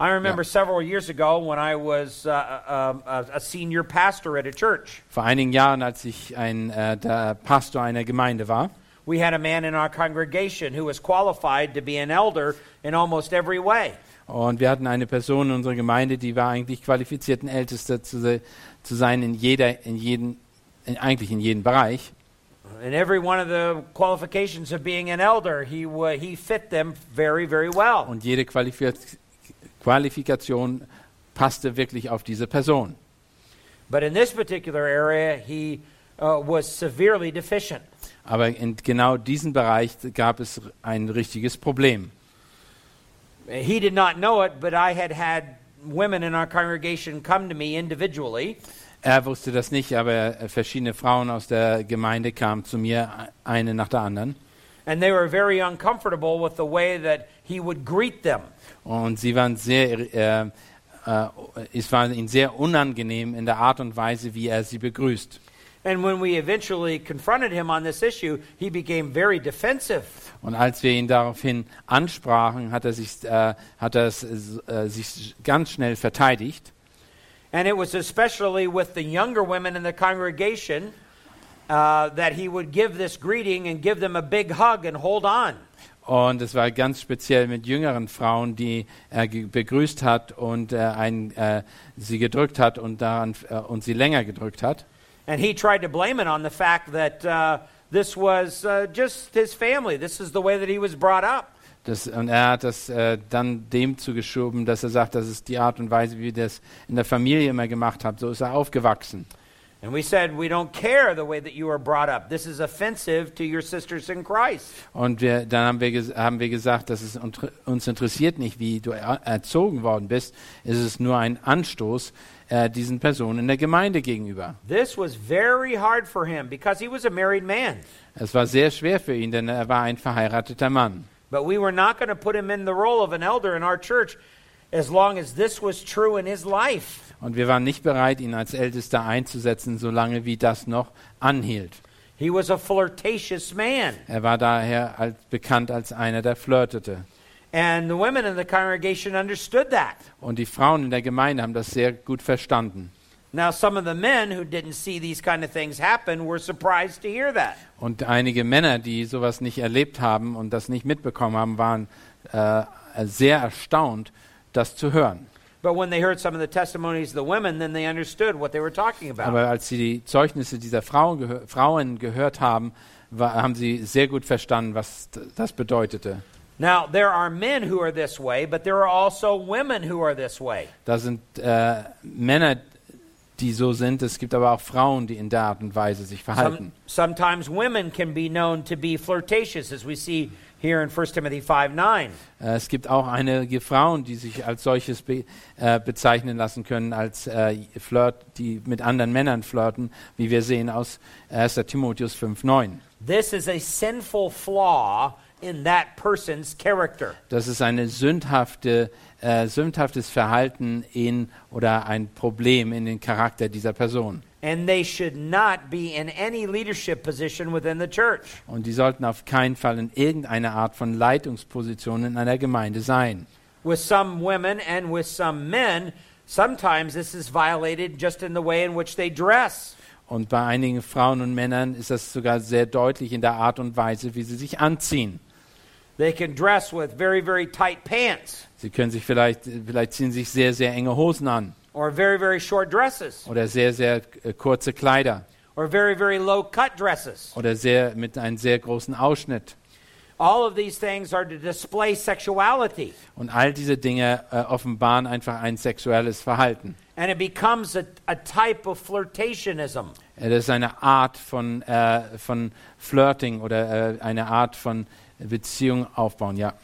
I remember several years ago when I was uh, uh, uh, a senior pastor at a church.
vor einigen Jahren, als ich ein, äh, Pastor einer Gemeinde war,
We had a man in our congregation who was qualified to be an elder in almost every way.
Und wir hatten eine Person in unserer Gemeinde, die war eigentlich qualifiziert, ein Ältester zu, zu sein in jeder, in jedem, in, eigentlich in jedem Bereich.
In every one of the qualifications of being an elder, he, he fit them very, very well.
Und jede Qualifi Qualifikation passte wirklich auf diese Person.
But in this particular area, he uh, was severely deficient.
Aber in genau diesem Bereich gab es ein richtiges Problem.
He did not know it, but I had had women in our congregation come to me individually
Er wusste das nicht, aber verschiedene Frauen aus der Gemeinde kamen zu mir, eine nach der anderen.
and they were very uncomfortable with the way that he would greet them.
Und sie waren sehr, äh, äh, es war ihnen sehr unangenehm in der Art und Weise, wie er sie begrüßt.
And when we eventually confronted him on this issue, he became very defensive.
Und als wir ihn daraufhin ansprachen, hat er sich, äh, hat er äh, sich ganz schnell verteidigt.
And it was especially with the younger women in the congregation uh, that he would give this greeting and give them a big hug and hold on.
Und es war ganz speziell mit jüngeren Frauen, die er begrüßt hat und äh, ein, äh, sie gedrückt hat und, daran, äh, und sie länger gedrückt hat.
And he tried to blame it on the fact that uh, this was uh, just his family. This is the way that he was brought up.
Das, und er hat das äh, dann dem zugeschoben, dass er sagt, das ist die Art und Weise, wie wir das in der Familie immer gemacht haben. So ist er aufgewachsen.
And we said, we don't care the way that you were brought up. This is offensive to your sisters in Christ.
Und wir, dann haben wir, haben wir gesagt, dass es uns interessiert nicht, wie du er erzogen worden bist. Es ist nur ein Anstoß äh, diesen Personen in der Gemeinde gegenüber.
This was very hard for him because he was a married man.
Es war sehr schwer für ihn, denn er war ein verheirateter Mann.
But we were not going to put him in the role of an elder in our church as long as this was true in his life.
Und wir waren nicht bereit, ihn als Ältester einzusetzen, solange wie das noch anhielt.
He was a flirtatious man.
Er war daher als, bekannt als einer, der flirtete.
And the women in the congregation understood that.
Und die Frauen in der Gemeinde haben das sehr gut verstanden.
Now, some of the men who didn't see these kind of things happen were surprised to hear that.
Und einige Männer, die sowas nicht erlebt haben und das nicht mitbekommen haben, waren äh, sehr erstaunt, das zu hören.
But when they heard some of the testimonies of the women, then they understood what they were talking about.
Aber als sie die Zeugnisse dieser Frauen, gehör, Frauen gehört haben, war, haben sie sehr gut verstanden, was das bedeutete.
Now, there are men who are this way, but there are also women who are this way.
Da sind äh, Männer, die so sind. Es gibt aber auch Frauen, die in der Art und Weise sich
Some,
verhalten.
sometimes women can be known to be flirtatious, as we see here in 1 Timothy 5 9.
Äh, es gibt auch einige Frauen, die sich als solches be, äh, bezeichnen lassen können, als äh, Flirt, die mit anderen Männern flirten, wie wir sehen aus 1. Timotheus 5,9.
This is a sinful flaw in that person's character.
Das ist eine sündhafte, äh, sündhaftes Verhalten in oder ein Problem in den Charakter dieser Person.
And they should not be in any leadership position within the church.
Und die sollten auf keinen Fall in irgendeiner Art von Leitungsposition in einer Gemeinde sein.
With some women and with some men, sometimes this is violated just in the way in which they dress.
Und bei einigen Frauen und Männern ist das sogar sehr deutlich in der Art und Weise, wie sie sich anziehen.
They can dress with very, very tight pants
Sie können sich vielleicht, vielleicht ziehen sich sehr, sehr enge Hosen an
or very, very short dresses
oder sehr, sehr äh, kurze Kleider
or very, very low cut dresses.
oder sehr, mit einem sehr großen Ausschnitt.
All of these things are to display sexuality.
Und all diese Dinge äh, offenbaren einfach ein sexuelles Verhalten.
And it becomes a, a type of flirtationism.
Äh, Das ist eine Art von, äh, von Flirting oder äh, eine Art von Beziehung aufbauen, ja.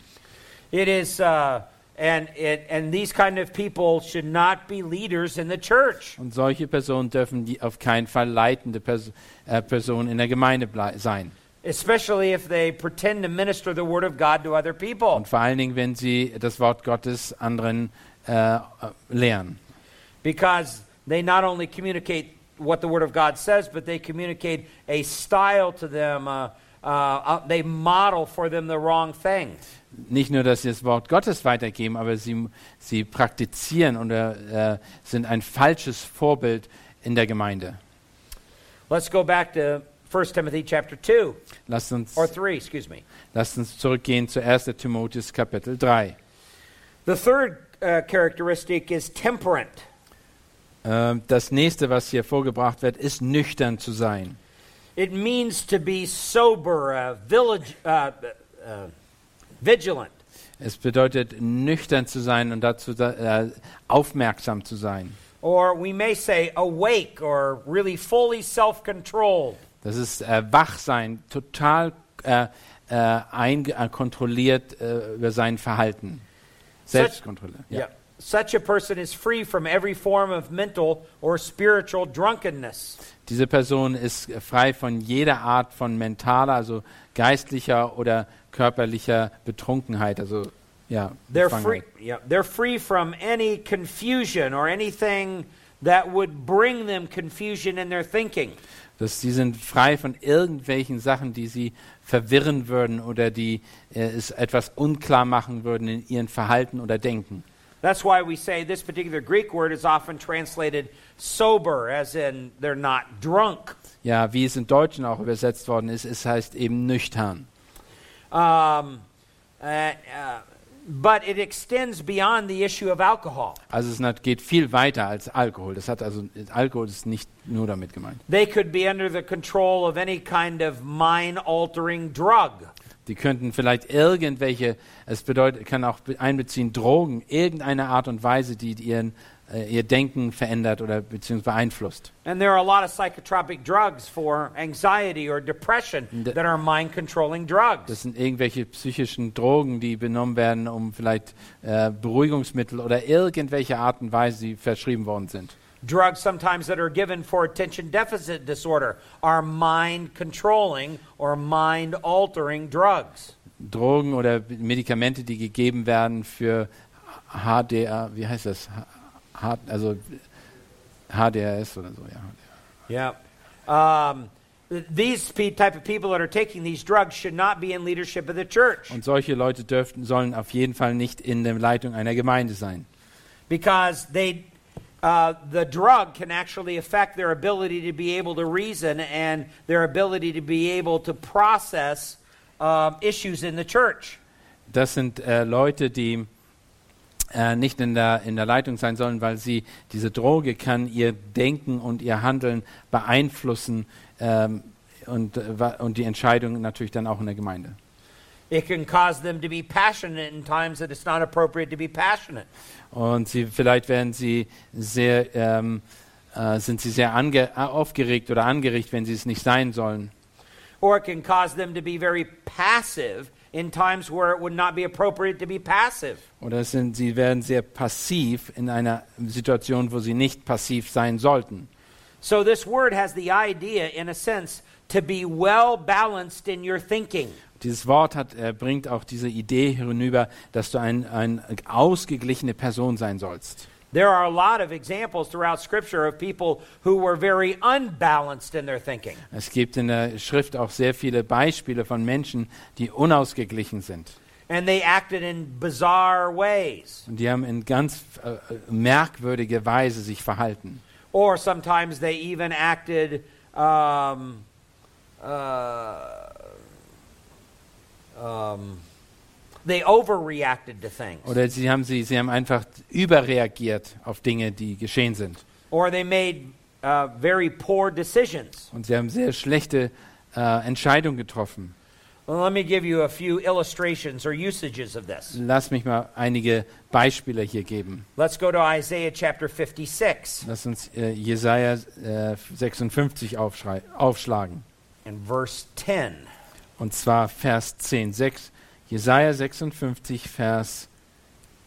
It is, uh, and, it, and these kind of people should not be leaders in the church.
Und solche Personen dürfen die auf keinen Fall leitende Pers äh, Personen in der Gemeinde sein.
Especially if they pretend to minister the word of God to other people.
Und vor allen Dingen, wenn sie das Wort Gottes anderen äh, äh, lehren.
Because they not only communicate what the word of God says, but they communicate a style to them. Uh, uh, uh, they model for them the wrong things.
Nicht nur, dass sie das Wort Gottes weitergeben, aber sie, sie praktizieren oder äh, sind ein falsches Vorbild in der Gemeinde.
Let's go back to 1 Timothy chapter 2,
Lasst uns,
or 3, excuse me.
lasst uns zurückgehen zu 1. Timotheus Kapitel 3.
The third uh, characteristic is temperate.
Ähm, das nächste, was hier vorgebracht wird, ist nüchtern zu sein.
It means to be sober, uh, village, uh, uh, vigilant.
Es bedeutet nüchtern zu sein und dazu äh, aufmerksam zu sein.
Or we may say awake or really fully self controlled.
Das ist äh, wach sein, total äh, kontrolliert über sein Verhalten. Selbstkontrolle. Ja.
Such a person is free from every form of mental or spiritual drunkenness.
Diese Person ist frei von jeder Art von mentaler, also geistlicher oder körperlicher Betrunkenheit. Also ja,
They're free, yeah, they're free from any confusion or anything that would bring them confusion in their thinking.
dass sie sind frei von irgendwelchen Sachen, die sie verwirren würden oder die äh, es etwas unklar machen würden in ihrem Verhalten oder Denken.
That's why we say this particular Greek word is often translated sober, as in they're not drunk.
Ja, wie es im Deutschen auch übersetzt worden ist, es heißt eben nüchtern.
Um, uh, uh, but it extends beyond the issue of alcohol.
Also es geht viel weiter als Alkohol. Das hat also Alkohol ist nicht nur damit gemeint.
They could be under the control of any kind of mind altering drug.
Die könnten vielleicht irgendwelche, es bedeutet, kann auch be- einbeziehen Drogen, irgendeine Art und Weise, die ihren, äh, ihr Denken verändert oder beziehungsweise beeinflusst.
And there are a lot of psychotropic drugs for anxiety or depression
The-
that are mind controlling drugs.
Das sind irgendwelche psychischen Drogen, die benommen werden, um vielleicht äh, Beruhigungsmittel oder irgendwelche Art und Weise, die verschrieben worden sind.
Drugs sometimes that are given for attention deficit disorder are mind controlling or mind altering drugs.
Drogen oder Medikamente, die gegeben werden für HDR, wie heißt das? H also HDRS oder so, ja.
Yeah. Um, these type of people that are taking these drugs should not be in leadership of the church
Und solche Leute dürften, sollen auf jeden Fall nicht in der Leitung einer Gemeinde sein.
because they, uh, the drug can actually affect their ability to be able to reason and their ability to be able to process um, issues in the church.
Das sind äh, Leute, die äh, nicht in der, in der Leitung sein sollen, weil sie diese Droge kann ihr Denken und ihr Handeln beeinflussen ähm, und, äh, und die Entscheidung natürlich dann auch in der Gemeinde.
It can cause them to be passionate in times that it's not appropriate to be passionate.
Und sie, vielleicht werden sie sehr, ähm, äh, sind sie sehr ange äh, aufgeregt oder angeregt, wenn sie es nicht sein sollen.
Or it can cause them to be very passive in times where it would not be appropriate to be passive.
Oder sind, sie werden sehr passiv in einer Situation, wo sie nicht passiv sein sollten.
So this word has the idea, in a sense, to be well balanced in your thinking.
Dieses Wort hat, äh, bringt auch diese Idee hinüber, dass du ein, eine ausgeglichene Person sein sollst.
There are a lot of examples throughout Scripture of people who were very unbalanced in their thinking.
Es gibt in der Schrift auch sehr viele Beispiele von Menschen, die unausgeglichen sind.
And they acted in bizarre ways.
Und die haben in ganz äh, merkwürdige Weise sich verhalten.
Or sometimes they even acted, um, uh, um, they overreacted to things.
Oder sie haben, sie, sie haben einfach überreagiert auf Dinge, die geschehen sind.
Or they made uh, very poor decisions.
Und sie haben sehr schlechte äh, Entscheidungen getroffen.
Well, let me give you a few illustrations or usages of this.
Lass mich mal einige Beispiele hier geben.
Let's go to Isaiah chapter 56
Lass uns äh, Jesaja äh, 56 aufschrei- aufschlagen.
and verse 10.
Und zwar Vers 10. Sechs, Jesaja 56, Vers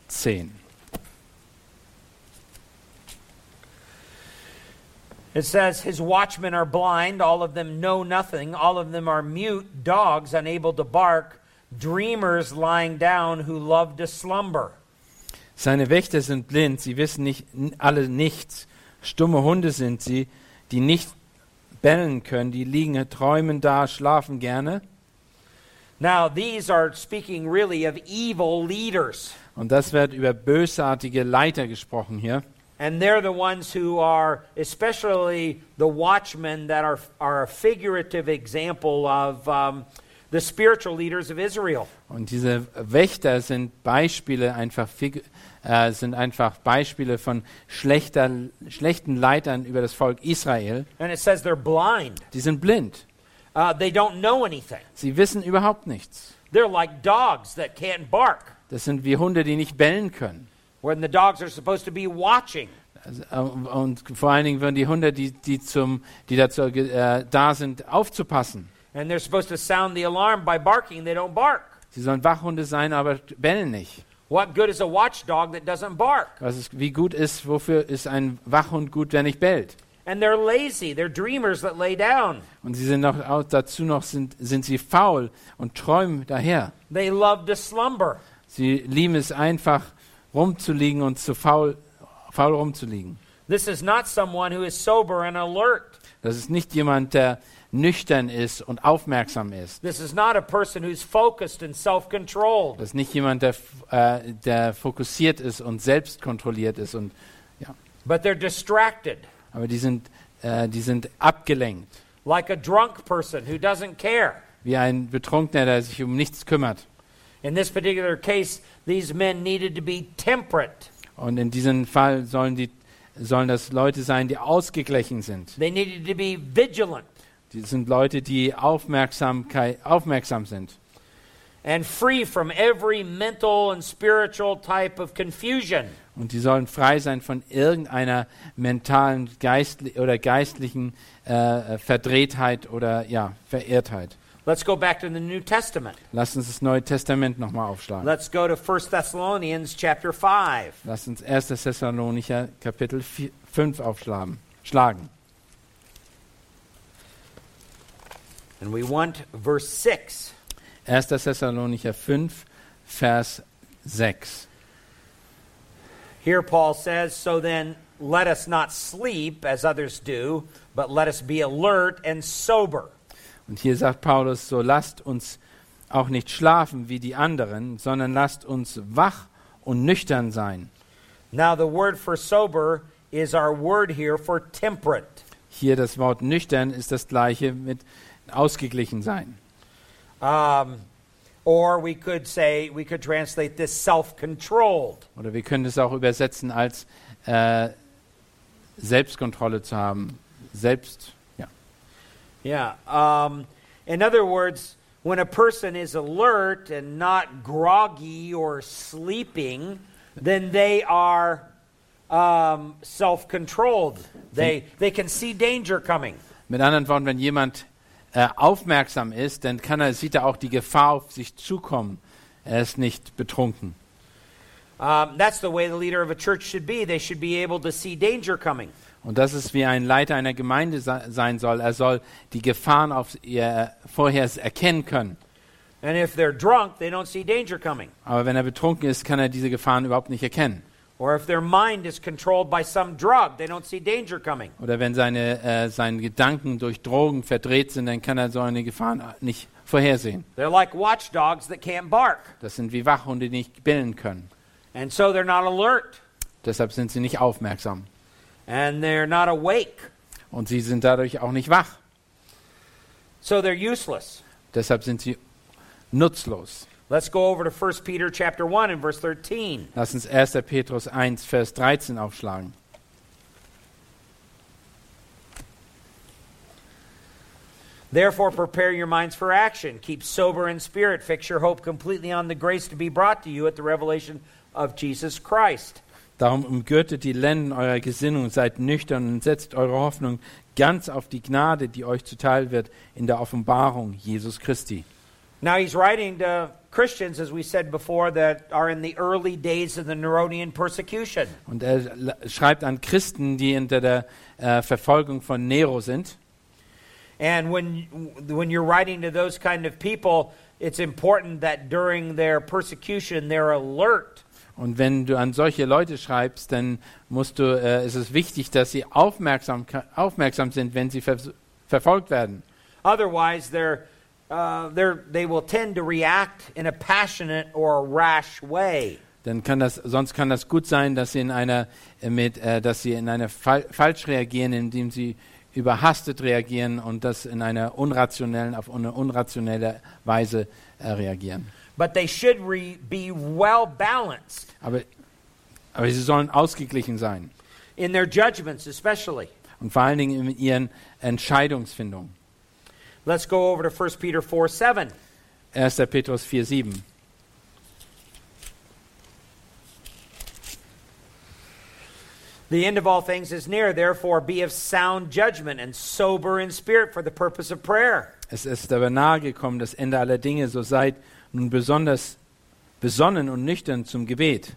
10.
It says, His watchmen are blind, all of them know nothing, all of them are mute, dogs unable to bark, dreamers lying down who love to slumber.
Seine Wächter sind blind, sie wissen nicht, alle nichts. Stumme Hunde sind sie, die nicht bellen können, die liegen, träumen da, schlafen gerne.
Now, these are speaking really of evil leaders.
Und das wird über bösartige Leiter gesprochen hier.
And they're the ones who are, especially the watchmen, that are, are a figurative example of um, the spiritual leaders of Israel.
Und diese Wächter sind Beispiele, einfach äh, sind einfach Beispiele von schlechter, schlechten Leitern über das Volk Israel.
And it says they're blind,
Die sind blind.
Uh, they don't know anything.
Sie wissen überhaupt nichts.
They're like dogs that can't bark
Das sind wie Hunde, die nicht bellen können.
when the dogs are supposed to be watching.
Also, äh, und vor allen Dingen würden die Hunde, die, die, zum, die dazu äh, da sind, aufzupassen.
And they're supposed to sound the alarm by barking, they don't bark.
Sie sollen Wachhunde sein, aber bellen nicht.
What good is a watchdog that doesn't bark?
Was ist, wie gut ist, wofür ist ein Wachhund gut, wenn nicht bellt?
And they're lazy, they're dreamers that lay down.
Und sie sind noch, auch dazu noch sind, sind sie faul und träumen daher.
They love to slumber.
Sie lieben es einfach, rumzuliegen und zu faul, faul rumzuliegen.
This is not someone who is sober and alert.
Das ist nicht jemand, der nüchtern ist und aufmerksam ist.
This is not a person who's focused and self controlled.
Das ist nicht jemand, der, äh, der fokussiert ist und selbst kontrolliert ist. Und, ja.
But they're distracted,
Aber die sind, äh, die sind abgelenkt.
like a drunk person who doesn't care.
Wie ein Betrunkener, der sich um nichts kümmert.
In this particular case, these men needed to be temperate.
Und in diesem Fall sollen, die, sollen das Leute sein, die ausgeglichen sind.
They needed to be vigilant
Die sind Leute, die Aufmerksamkeit, aufmerksam sind.
and free from every mental and spiritual type of confusion.
Und die sollen frei sein von irgendeiner mentalen geistli oder geistlichen äh, Verdrehtheit oder ja, Verirrtheit.
Let's go back to the New Testament.
Lass uns das Neue Testament nochmal aufschlagen.
Let's go to 1 Thessalonians chapter 5.
Lass uns 1. Thessalonicher Kapitel 5 aufschlagen. Schlagen.
And we want verse 6.
1. Thessalonicher 5, Vers 6.
Here Paul says, So then let us not sleep as others do, but let us be alert and sober.
Und hier sagt Paulus, so lasst uns auch nicht schlafen wie die anderen, sondern lasst uns wach und nüchtern sein.
Now, the word for sober is our word here for temperate.
Hier das Wort nüchtern ist das gleiche mit ausgeglichen sein.
Um, or we could say, we could translate this self controlled.
Oder wir können es auch übersetzen als äh, Selbstkontrolle zu haben. Selbst, ja.
Yeah. Um, in other words, when a person is alert and not groggy or sleeping, then they are um, self controlled. They, they can see danger coming.
Mit anderen Worten, wenn jemand äh, aufmerksam ist, dann kann er, sieht er auch die Gefahr auf sich zukommen. Er ist nicht betrunken.
Um, that's the way the leader of a church should be. They should be able to see danger coming.
Und das ist wie ein Leiter einer Gemeinde se sein soll. Er soll die Gefahren auf ihr vorher erkennen können.
And if they're drunk, they don't see danger coming.
Aber wenn er betrunken ist, kann er diese Gefahren überhaupt nicht erkennen.
Or if their mind is controlled by some drug, they don't see danger coming.
Oder wenn seine, äh, seine Gedanken durch Drogen verdreht sind, dann kann er so eine Gefahr nicht vorhersehen.
They're like watchdogs that can't bark.
Das sind wie Wachhunde, die nicht bellen können.
And so they're not alert.
Deshalb sind sie nicht aufmerksam.
And they're not awake.
Und sie sind dadurch auch nicht wach.
So they're useless.
Deshalb sind sie nutzlos.
Let's go over to 1 Peter chapter 1 and verse 13.
Lass uns 1. Petrus 1, Vers 13 aufschlagen.
Therefore, prepare your minds for action. Keep sober in spirit. Fix your hope completely on the grace to be brought to you at the revelation of Jesus Christ.
Darum umgürtet die Lenden eurer Gesinnung, seid nüchtern und setzt eure Hoffnung ganz auf die Gnade, die euch zuteil wird in der Offenbarung Jesus Christi.
Now, he's writing to Christians, as we said before, that are in the early days of the Neronian persecution.
Und er schreibt an Christen, die unter der äh, Verfolgung von Nero sind.
And when, when you're writing to those kind of people, it's important that during their persecution they're alert.
Und wenn du an solche Leute schreibst, dann musst du, äh, ist es wichtig, dass sie aufmerksam, aufmerksam sind, wenn sie ver verfolgt werden.
Otherwise, they're, uh, they will tend to react in a passionate or a rash way.
Dann kann das, sonst kann das gut sein, dass sie in einer, äh, mit, äh, dass sie in einer Fal falsch reagieren, indem sie überhastet reagieren und das in einer unrationellen, auf eine unrationelle Weise äh, reagieren.
But they should re- be well balanced
Aber, aber sie sollen ausgeglichen sein
in their judgments, especially.
und vor allen Dingen in ihren Entscheidungsfindungen.
Let's go over to 1 Peter 4 7.
1. Petrus 4,7.
The end of all things is near, therefore be of sound judgment and sober in spirit for the purpose of prayer.
Es ist aber nahe gekommen, das Ende aller Dinge, so seid nun besonders besonnen und nüchtern zum Gebet.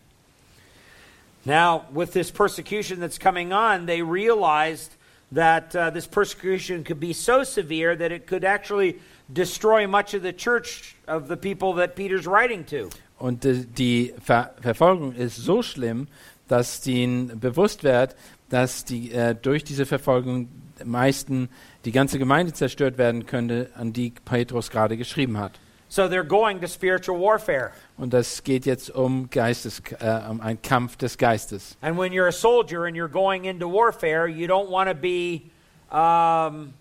Now, with this persecution that's coming on, they realized that uh, this persecution could be so severe that it could actually destroy much of the church of the people that Peter's writing to.
Und die Ver Verfolgung ist so schlimm, dass ihnen bewusst wird, dass die, äh, durch diese Verfolgung meisten die ganze Gemeinde zerstört werden könnte, an die Petrus gerade geschrieben hat.
So they're going to spiritual warfare.
Und das geht jetzt um Geistes, äh, um einen Kampf des Geistes.
And when you're a soldier and you're going into warfare, you don't want to be, um,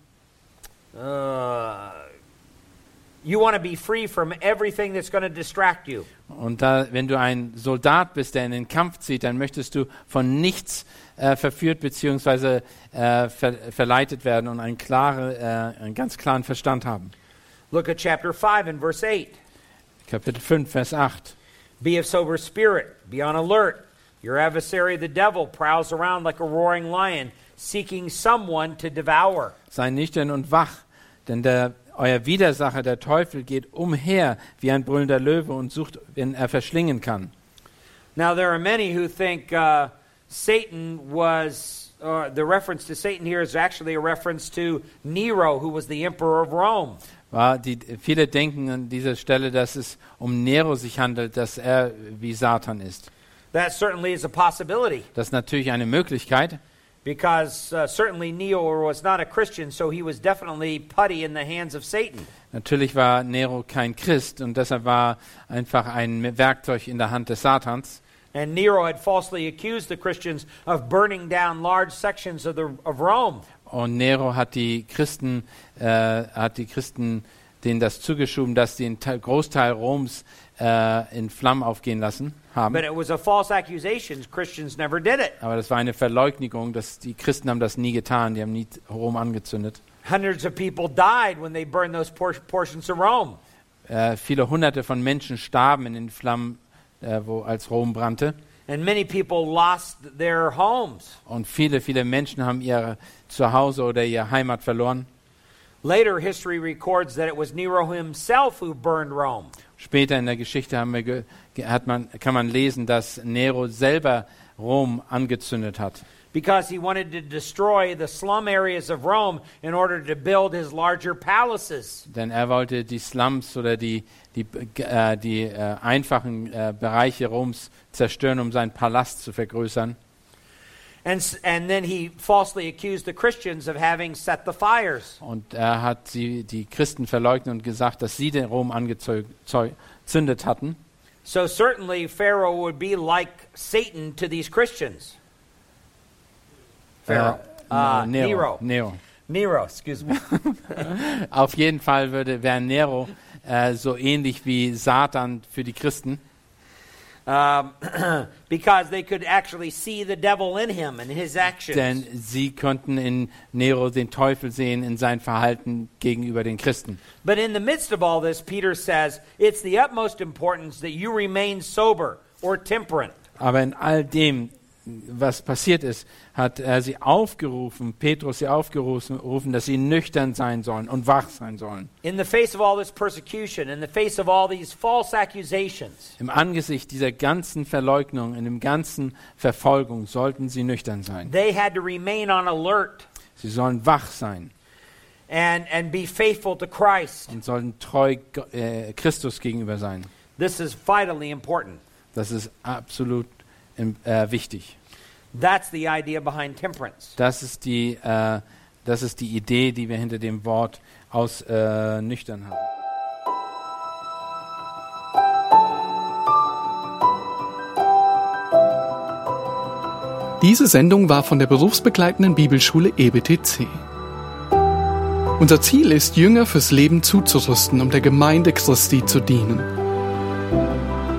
uh, you want to be free from everything that's going to distract you.
Und da, wenn du ein Soldat bist, der in den Kampf zieht, dann möchtest du von nichts äh, verführt bzw. Äh, ver verleitet werden und einen, klare, äh, einen ganz klaren Verstand haben.
Look at chapter 5 and verse 8.
Kapitel 5, Vers 8.
Be of sober spirit, be on alert. Your adversary, the devil, prowls around like a roaring lion, seeking someone to devour.
Sei nüchtern und wach, denn der, euer Widersacher, der Teufel, geht umher wie ein brüllender Löwe und sucht, wen er verschlingen kann.
Now, there are many who think uh, Satan was, uh, the reference to Satan here is actually a reference to Nero, who was the emperor of Rome.
Die, viele denken an dieser Stelle, dass es um Nero sich handelt, dass er wie Satan ist.
That certainly is a possibility
Das ist natürlich eine Möglichkeit,
because uh, certainly Nero was not a Christian, so he was definitely putty in the hands of Satan.
Natürlich war Nero kein Christ und deshalb war einfach ein Werkzeug in der Hand des Satans.
And Nero had falsely accused the Christians of burning down large sections of, the, of Rome.
Und Nero hat die Christen, äh, hat die Christen denen das zugeschoben, dass sie einen Teil, Großteil Roms äh, in Flammen aufgehen lassen haben.
But it was a false accusation. Christians never did it.
Aber das war eine Verleugnung, dass die Christen haben das nie getan, die haben nie Rom angezündet.
Hundreds of people died when they burned those por- portions of Rome.
Äh, viele hunderte von Menschen starben in den Flammen, äh, wo als Rom brannte.
And many people lost their homes.
Und viele, viele Menschen haben ihr Zuhause oder ihre Heimat verloren.
Later, history records that it was Nero himself who burned Rome.
Später in der Geschichte wir man, kann man lesen, dass Nero selber Rom angezündet hat.
because he wanted to destroy the slum areas of Rome in order to build his larger palaces.
Denn er wollte die Slums oder die, die, äh, die äh, einfachen äh, Bereiche Roms zerstören, um seinen Palast zu vergrößern.
And, and then he falsely accused the Christians of having set the fires.
Und er hat sie, die Christen verleugnet und gesagt, dass sie den Rom angezündet hatten.
So certainly Pharaoh would be like Satan to these Christians. Pharaoh.
Äh,
Uh,
Nero.
Nero.
Nero.
Nero, excuse me.
Auf jeden Fall würde wäre Nero äh, so ähnlich wie Satan für die Christen.
Um, because they could actually see the devil in him and his actions.
Denn sie konnten in Nero den Teufel sehen in sein Verhalten gegenüber den Christen.
But in the midst of all this, Peter says, it's the utmost importance that you remain sober or temperate.
Aber in all dem, was passiert ist, hat er sie aufgerufen, Petrus sie aufgerufen, dass sie nüchtern sein sollen und wach sein sollen.
In the face of all this persecution, in the face of all these false accusations,
Im Angesicht dieser ganzen Verleugnung, in dem ganzen Verfolgung sollten sie nüchtern sein.
they had to remain on alert
Sie sollen wach sein
and, and be faithful to Christ.
und sollten treu äh, Christus gegenüber sein.
This is vitally important.
Das ist absolut äh, wichtig.
That's the idea behind temperance.
Das ist die, äh, das ist die Idee, die wir hinter dem Wort aus äh, nüchtern haben.
Diese Sendung war von der berufsbegleitenden Bibelschule EBTC. Unser Ziel ist, Jünger fürs Leben zuzurüsten, um der Gemeinde Christi zu dienen.